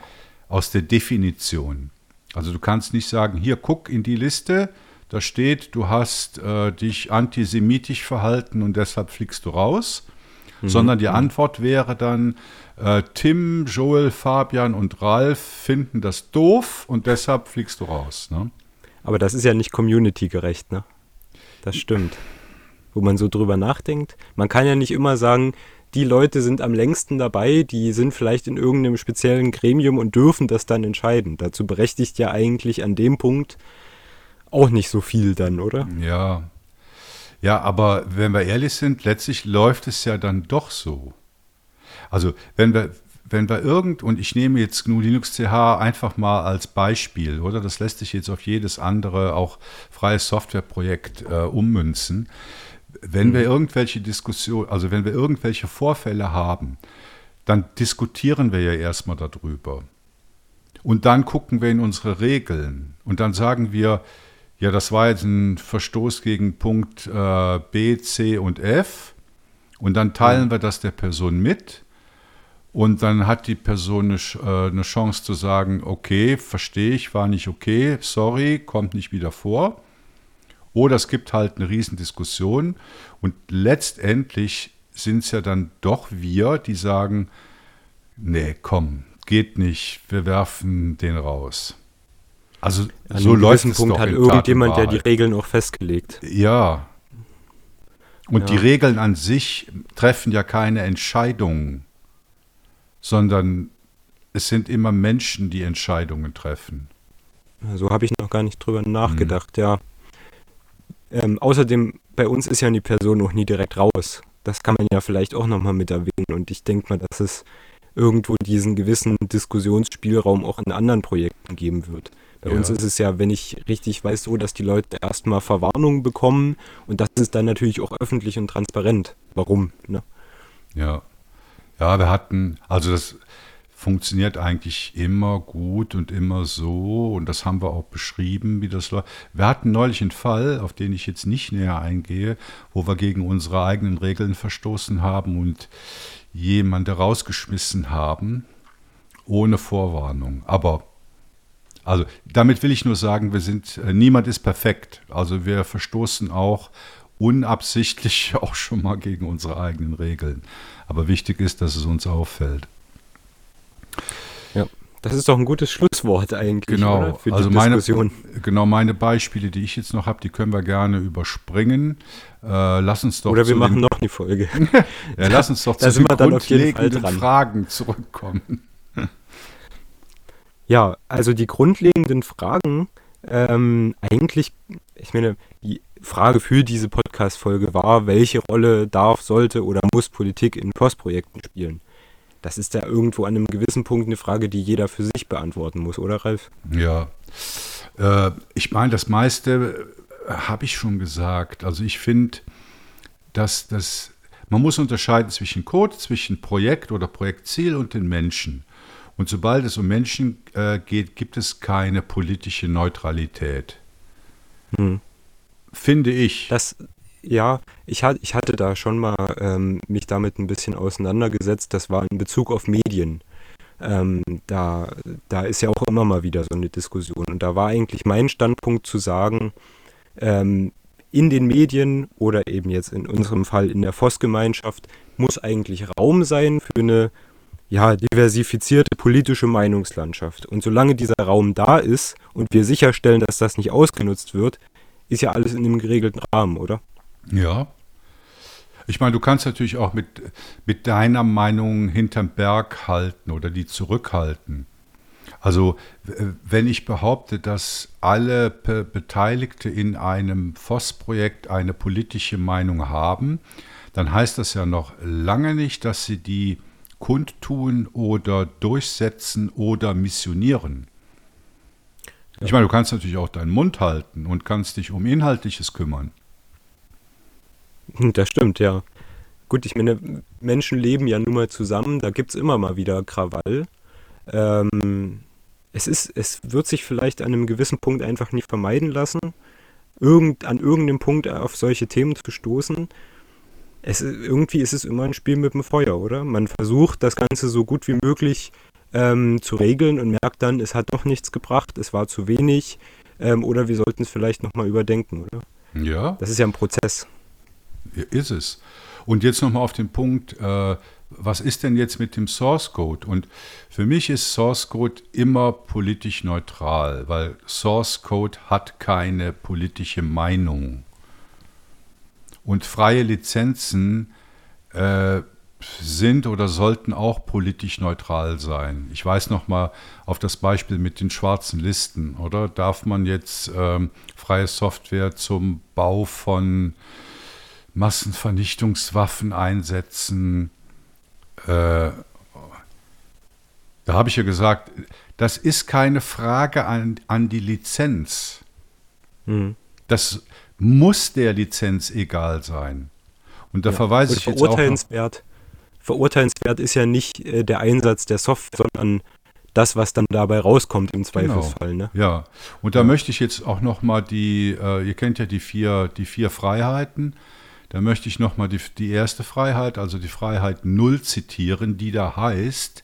aus der Definition. Also du kannst nicht sagen, hier guck in die Liste, da steht, du hast äh, dich antisemitisch verhalten und deshalb fliegst du raus, mhm. sondern die Antwort wäre dann, äh, Tim, Joel, Fabian und Ralf finden das doof und deshalb fliegst du raus. Ne? Aber das ist ja nicht community-gerecht, ne? Das stimmt. Wo man so drüber nachdenkt. Man kann ja nicht immer sagen, die Leute sind am längsten dabei, die sind vielleicht in irgendeinem speziellen Gremium und dürfen das dann entscheiden. Dazu berechtigt ja eigentlich an dem Punkt auch nicht so viel dann, oder? Ja. Ja, aber wenn wir ehrlich sind, letztlich läuft es ja dann doch so. Also, wenn wir, wenn wir irgend, und ich nehme jetzt GNU Linux CH einfach mal als Beispiel, oder? Das lässt sich jetzt auf jedes andere, auch freies Softwareprojekt äh, ummünzen. Wenn mhm. wir irgendwelche Diskussionen, also wenn wir irgendwelche Vorfälle haben, dann diskutieren wir ja erstmal darüber. Und dann gucken wir in unsere Regeln und dann sagen wir, ja, das war jetzt ein Verstoß gegen Punkt äh, B, C und F. Und dann teilen mhm. wir das der Person mit. Und dann hat die Person eine, äh, eine Chance zu sagen, okay, verstehe ich, war nicht okay, sorry, kommt nicht wieder vor. Oder es gibt halt eine Riesendiskussion. Und letztendlich sind es ja dann doch wir, die sagen, nee, komm, geht nicht, wir werfen den raus. Also An so läuft es Punkt doch hat irgendjemand ja die Regeln auch festgelegt. Ja. Und ja. die Regeln an sich treffen ja keine Entscheidungen, sondern es sind immer Menschen, die Entscheidungen treffen. So habe ich noch gar nicht drüber nachgedacht, mhm. ja. Ähm, außerdem, bei uns ist ja die Person noch nie direkt raus. Das kann man ja vielleicht auch nochmal mit erwähnen. Und ich denke mal, dass es irgendwo diesen gewissen Diskussionsspielraum auch in anderen Projekten geben wird. Bei ja. uns ist es ja, wenn ich richtig weiß, so, dass die Leute erstmal Verwarnungen bekommen und das ist dann natürlich auch öffentlich und transparent. Warum? Ne? Ja. Ja, wir hatten, also das funktioniert eigentlich immer gut und immer so und das haben wir auch beschrieben, wie das läuft. Wir hatten neulich einen Fall, auf den ich jetzt nicht näher eingehe, wo wir gegen unsere eigenen Regeln verstoßen haben und jemanden rausgeschmissen haben, ohne Vorwarnung. Aber also damit will ich nur sagen, wir sind, äh, niemand ist perfekt. Also wir verstoßen auch unabsichtlich auch schon mal gegen unsere eigenen Regeln. Aber wichtig ist, dass es uns auffällt. Ja, das ist doch ein gutes Schlusswort eigentlich genau, für die also meine, Diskussion. Genau, meine Beispiele, die ich jetzt noch habe, die können wir gerne überspringen. Äh, lass uns doch oder wir machen noch eine Folge. ja, lass uns doch zu den grundlegenden Fragen zurückkommen. Ja, also die grundlegenden Fragen, ähm, eigentlich, ich meine, die Frage für diese Podcast-Folge war, welche Rolle darf, sollte oder muss Politik in Postprojekten spielen? Das ist ja irgendwo an einem gewissen Punkt eine Frage, die jeder für sich beantworten muss, oder Ralf? Ja. Äh, ich meine, das meiste äh, habe ich schon gesagt. Also ich finde, dass das, man muss unterscheiden zwischen Code, zwischen Projekt oder Projektziel und den Menschen. Und sobald es um Menschen äh, geht, gibt es keine politische Neutralität. Hm. Finde ich. Das, ja, ich, hat, ich hatte da schon mal ähm, mich damit ein bisschen auseinandergesetzt. Das war in Bezug auf Medien. Ähm, da, da ist ja auch immer mal wieder so eine Diskussion. Und da war eigentlich mein Standpunkt zu sagen, ähm, in den Medien oder eben jetzt in unserem Fall in der FOS-Gemeinschaft muss eigentlich Raum sein für eine ja, diversifizierte politische Meinungslandschaft. Und solange dieser Raum da ist und wir sicherstellen, dass das nicht ausgenutzt wird, ist ja alles in einem geregelten Rahmen, oder? Ja. Ich meine, du kannst natürlich auch mit, mit deiner Meinung hinterm Berg halten oder die zurückhalten. Also wenn ich behaupte, dass alle Be Beteiligte in einem FOS-Projekt eine politische Meinung haben, dann heißt das ja noch lange nicht, dass sie die kundtun oder durchsetzen oder missionieren. Ich meine, du kannst natürlich auch deinen Mund halten und kannst dich um Inhaltliches kümmern. Das stimmt, ja. Gut, ich meine, Menschen leben ja nun mal zusammen, da gibt es immer mal wieder Krawall. Ähm, es, ist, es wird sich vielleicht an einem gewissen Punkt einfach nicht vermeiden lassen, irgend, an irgendeinem Punkt auf solche Themen zu stoßen. Es, irgendwie ist es immer ein Spiel mit dem Feuer, oder? Man versucht, das Ganze so gut wie möglich ähm, zu regeln und merkt dann, es hat doch nichts gebracht, es war zu wenig ähm, oder wir sollten es vielleicht nochmal überdenken, oder? Ja. Das ist ja ein Prozess. Ist es. Und jetzt nochmal auf den Punkt, äh, was ist denn jetzt mit dem Source Code? Und für mich ist Source Code immer politisch neutral, weil Source Code hat keine politische Meinung. Und freie Lizenzen äh, sind oder sollten auch politisch neutral sein. Ich weiß noch mal auf das Beispiel mit den schwarzen Listen, oder? Darf man jetzt ähm, freie Software zum Bau von Massenvernichtungswaffen einsetzen? Äh, da habe ich ja gesagt, das ist keine Frage an, an die Lizenz. Mhm. Das muss der Lizenz egal sein. Und da ja, verweise ich jetzt auch noch, verurteilenswert ist ja nicht äh, der Einsatz der Software, sondern das, was dann dabei rauskommt im Zweifelsfall. Genau. Ne? Ja, und da ja. möchte ich jetzt auch noch mal die, äh, ihr kennt ja die vier, die vier Freiheiten, da möchte ich noch mal die, die erste Freiheit, also die Freiheit Null zitieren, die da heißt,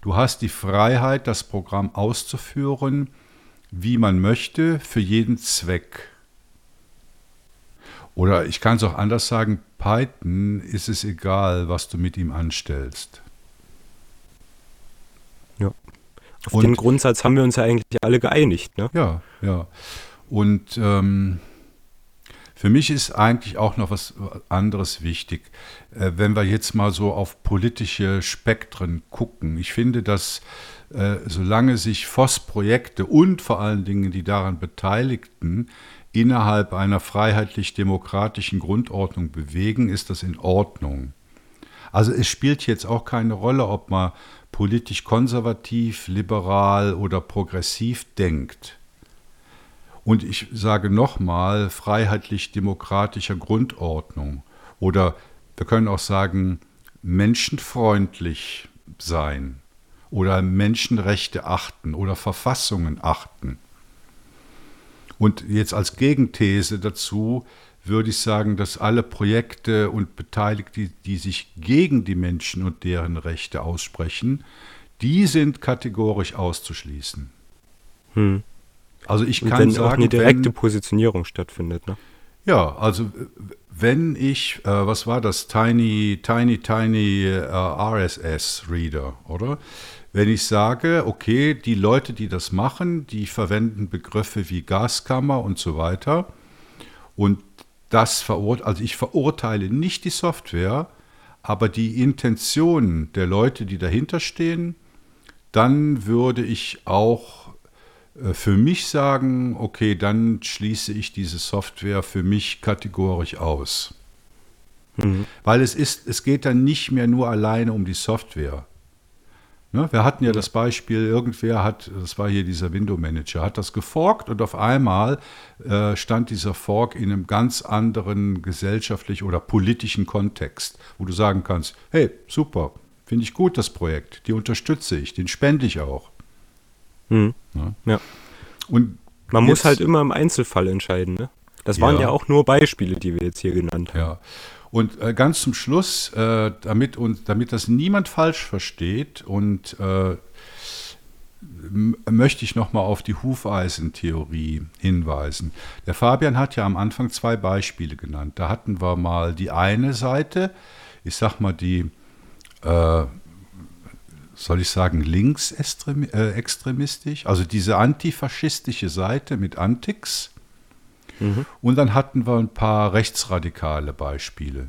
du hast die Freiheit, das Programm auszuführen, wie man möchte, für jeden Zweck. Oder ich kann es auch anders sagen, Python ist es egal, was du mit ihm anstellst. Ja. Auf Und, den Grundsatz haben wir uns ja eigentlich alle geeinigt, ne? Ja, ja. Und ähm, für mich ist eigentlich auch noch was anderes wichtig. Äh, wenn wir jetzt mal so auf politische Spektren gucken. Ich finde, dass äh, solange sich FOS-Projekte und vor allen Dingen die daran Beteiligten innerhalb einer freiheitlich-demokratischen Grundordnung bewegen, ist das in Ordnung. Also es spielt jetzt auch keine Rolle, ob man politisch konservativ, liberal oder progressiv denkt. Und ich sage nochmal, freiheitlich-demokratischer Grundordnung. Oder wir können auch sagen, menschenfreundlich sein oder Menschenrechte achten oder Verfassungen achten. Und jetzt als Gegenthese dazu würde ich sagen, dass alle Projekte und Beteiligte, die sich gegen die Menschen und deren Rechte aussprechen, die sind kategorisch auszuschließen. Hm. Also ich kann wenn sagen, auch eine direkte wenn, Positionierung stattfindet, ne? Ja, also wenn ich, äh, was war das, Tiny, Tiny, Tiny äh, RSS Reader, oder? Wenn ich sage, okay, die Leute, die das machen, die verwenden Begriffe wie Gaskammer und so weiter. Und das verurteile, also ich verurteile nicht die Software, aber die Intention der Leute, die dahinter stehen, dann würde ich auch für mich sagen, okay, dann schließe ich diese Software für mich kategorisch aus. Mhm. Weil es ist, es geht dann nicht mehr nur alleine um die Software. Ne, wir hatten ja das Beispiel, irgendwer hat, das war hier dieser Window Manager, hat das geforkt und auf einmal äh, stand dieser Fork in einem ganz anderen gesellschaftlichen oder politischen Kontext, wo du sagen kannst, hey, super, finde ich gut das Projekt, die unterstütze ich, den spende ich auch. Hm. Ja. ja. Und man muss halt immer im Einzelfall entscheiden. Ne? Das waren ja. ja auch nur Beispiele, die wir jetzt hier genannt haben. Ja. Und äh, ganz zum Schluss, äh, damit, uns, damit das niemand falsch versteht und äh, möchte ich nochmal auf die Hufeisentheorie hinweisen. Der Fabian hat ja am Anfang zwei Beispiele genannt. Da hatten wir mal die eine Seite, ich sag mal die, äh, soll ich sagen, linksextremistisch, also diese antifaschistische Seite mit Antix Mhm. Und dann hatten wir ein paar rechtsradikale Beispiele.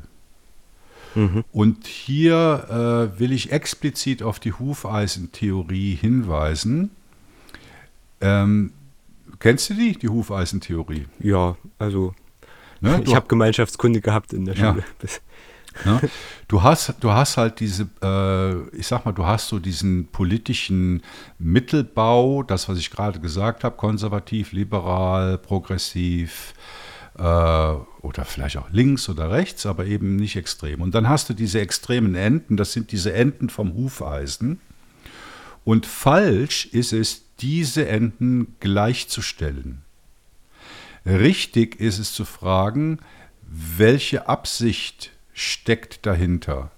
Mhm. Und hier äh, will ich explizit auf die Hufeisentheorie hinweisen. Ähm, kennst du die, die Hufeisentheorie? Ja, also ne? ich habe Gemeinschaftskunde gehabt in der Schule. Ja. Ne? Du, hast, du hast halt diese, äh, ich sag mal, du hast so diesen politischen Mittelbau, das, was ich gerade gesagt habe, konservativ, liberal, progressiv äh, oder vielleicht auch links oder rechts, aber eben nicht extrem. Und dann hast du diese extremen Enden, das sind diese Enden vom Hufeisen. Und falsch ist es, diese Enden gleichzustellen. Richtig ist es zu fragen, welche Absicht steckt dahinter?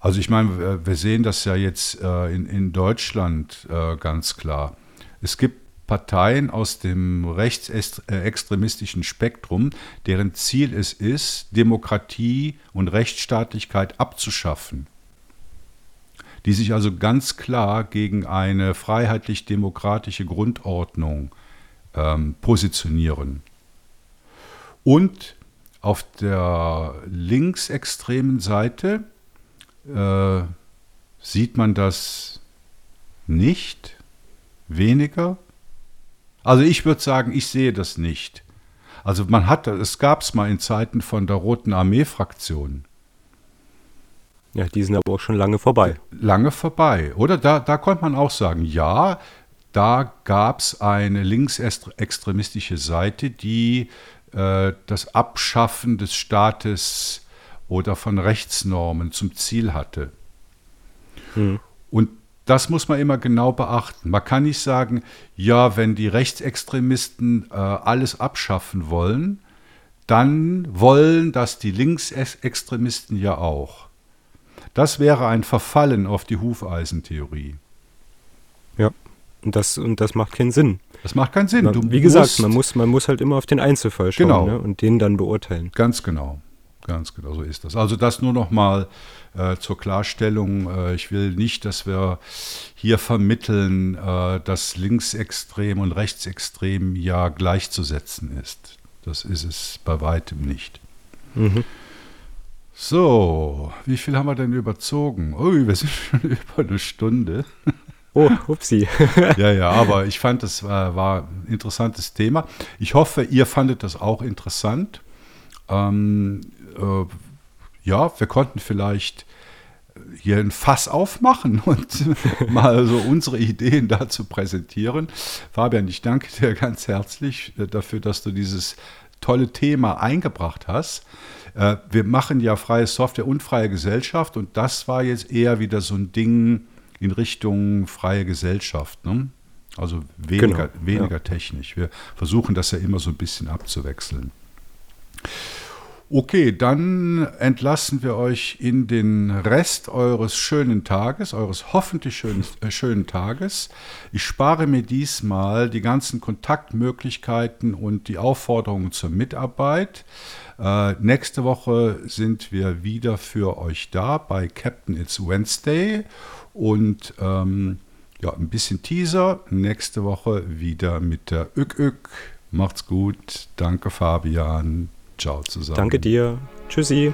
Also ich meine, wir sehen das ja jetzt äh, in, in Deutschland äh, ganz klar. Es gibt Parteien aus dem rechtsextremistischen Spektrum, deren Ziel es ist, Demokratie und Rechtsstaatlichkeit abzuschaffen, die sich also ganz klar gegen eine freiheitlich-demokratische Grundordnung ähm, positionieren. Und auf der linksextremen Seite äh, sieht man das nicht, weniger. Also ich würde sagen, ich sehe das nicht. Also man hat, es gab es mal in Zeiten von der Roten Armee-Fraktion. Ja, die sind aber auch schon lange vorbei. Lange vorbei, oder? Da, da konnte man auch sagen, ja, da gab es eine linksextremistische Seite, die das Abschaffen des Staates oder von Rechtsnormen zum Ziel hatte. Hm. Und das muss man immer genau beachten. Man kann nicht sagen, ja, wenn die Rechtsextremisten äh, alles abschaffen wollen, dann wollen das die Linksextremisten ja auch. Das wäre ein Verfallen auf die Hufeisentheorie. Ja, und das, und das macht keinen Sinn. Das macht keinen Sinn. Du Wie gesagt, man muss, man muss halt immer auf den Einzelfall schauen genau. ne, und den dann beurteilen. Ganz genau. Ganz genau, so ist das. Also das nur noch mal äh, zur Klarstellung. Äh, ich will nicht, dass wir hier vermitteln, äh, dass linksextrem und rechtsextrem ja gleichzusetzen ist. Das ist es bei weitem nicht. Mhm. So, wie viel haben wir denn überzogen? Ui, wir sind schon über eine Stunde. Oh, upsi. ja, ja, aber ich fand, das war, war, ein interessantes Thema. Ich hoffe, ihr fandet das auch interessant. Ähm, äh, ja, wir konnten vielleicht hier ein Fass aufmachen und mal so unsere Ideen dazu präsentieren. Fabian, ich danke dir ganz herzlich äh, dafür, dass du dieses tolle Thema eingebracht hast. Äh, wir machen ja freie Software und freie Gesellschaft und das war jetzt eher wieder so ein Ding in Richtung freie Gesellschaft. Ne? Also weniger, genau, weniger ja. technisch. Wir versuchen das ja immer so ein bisschen abzuwechseln. Okay, dann entlassen wir euch in den Rest eures schönen Tages, eures hoffentlich schönen, äh, schönen Tages. Ich spare mir diesmal die ganzen Kontaktmöglichkeiten und die Aufforderungen zur Mitarbeit. Äh, nächste Woche sind wir wieder für euch da bei Captain It's Wednesday und ähm, ja, ein bisschen Teaser. Nächste Woche wieder mit der Ük Ük. Macht's gut. Danke, Fabian. Ciao zusammen. Danke dir. Tschüssi.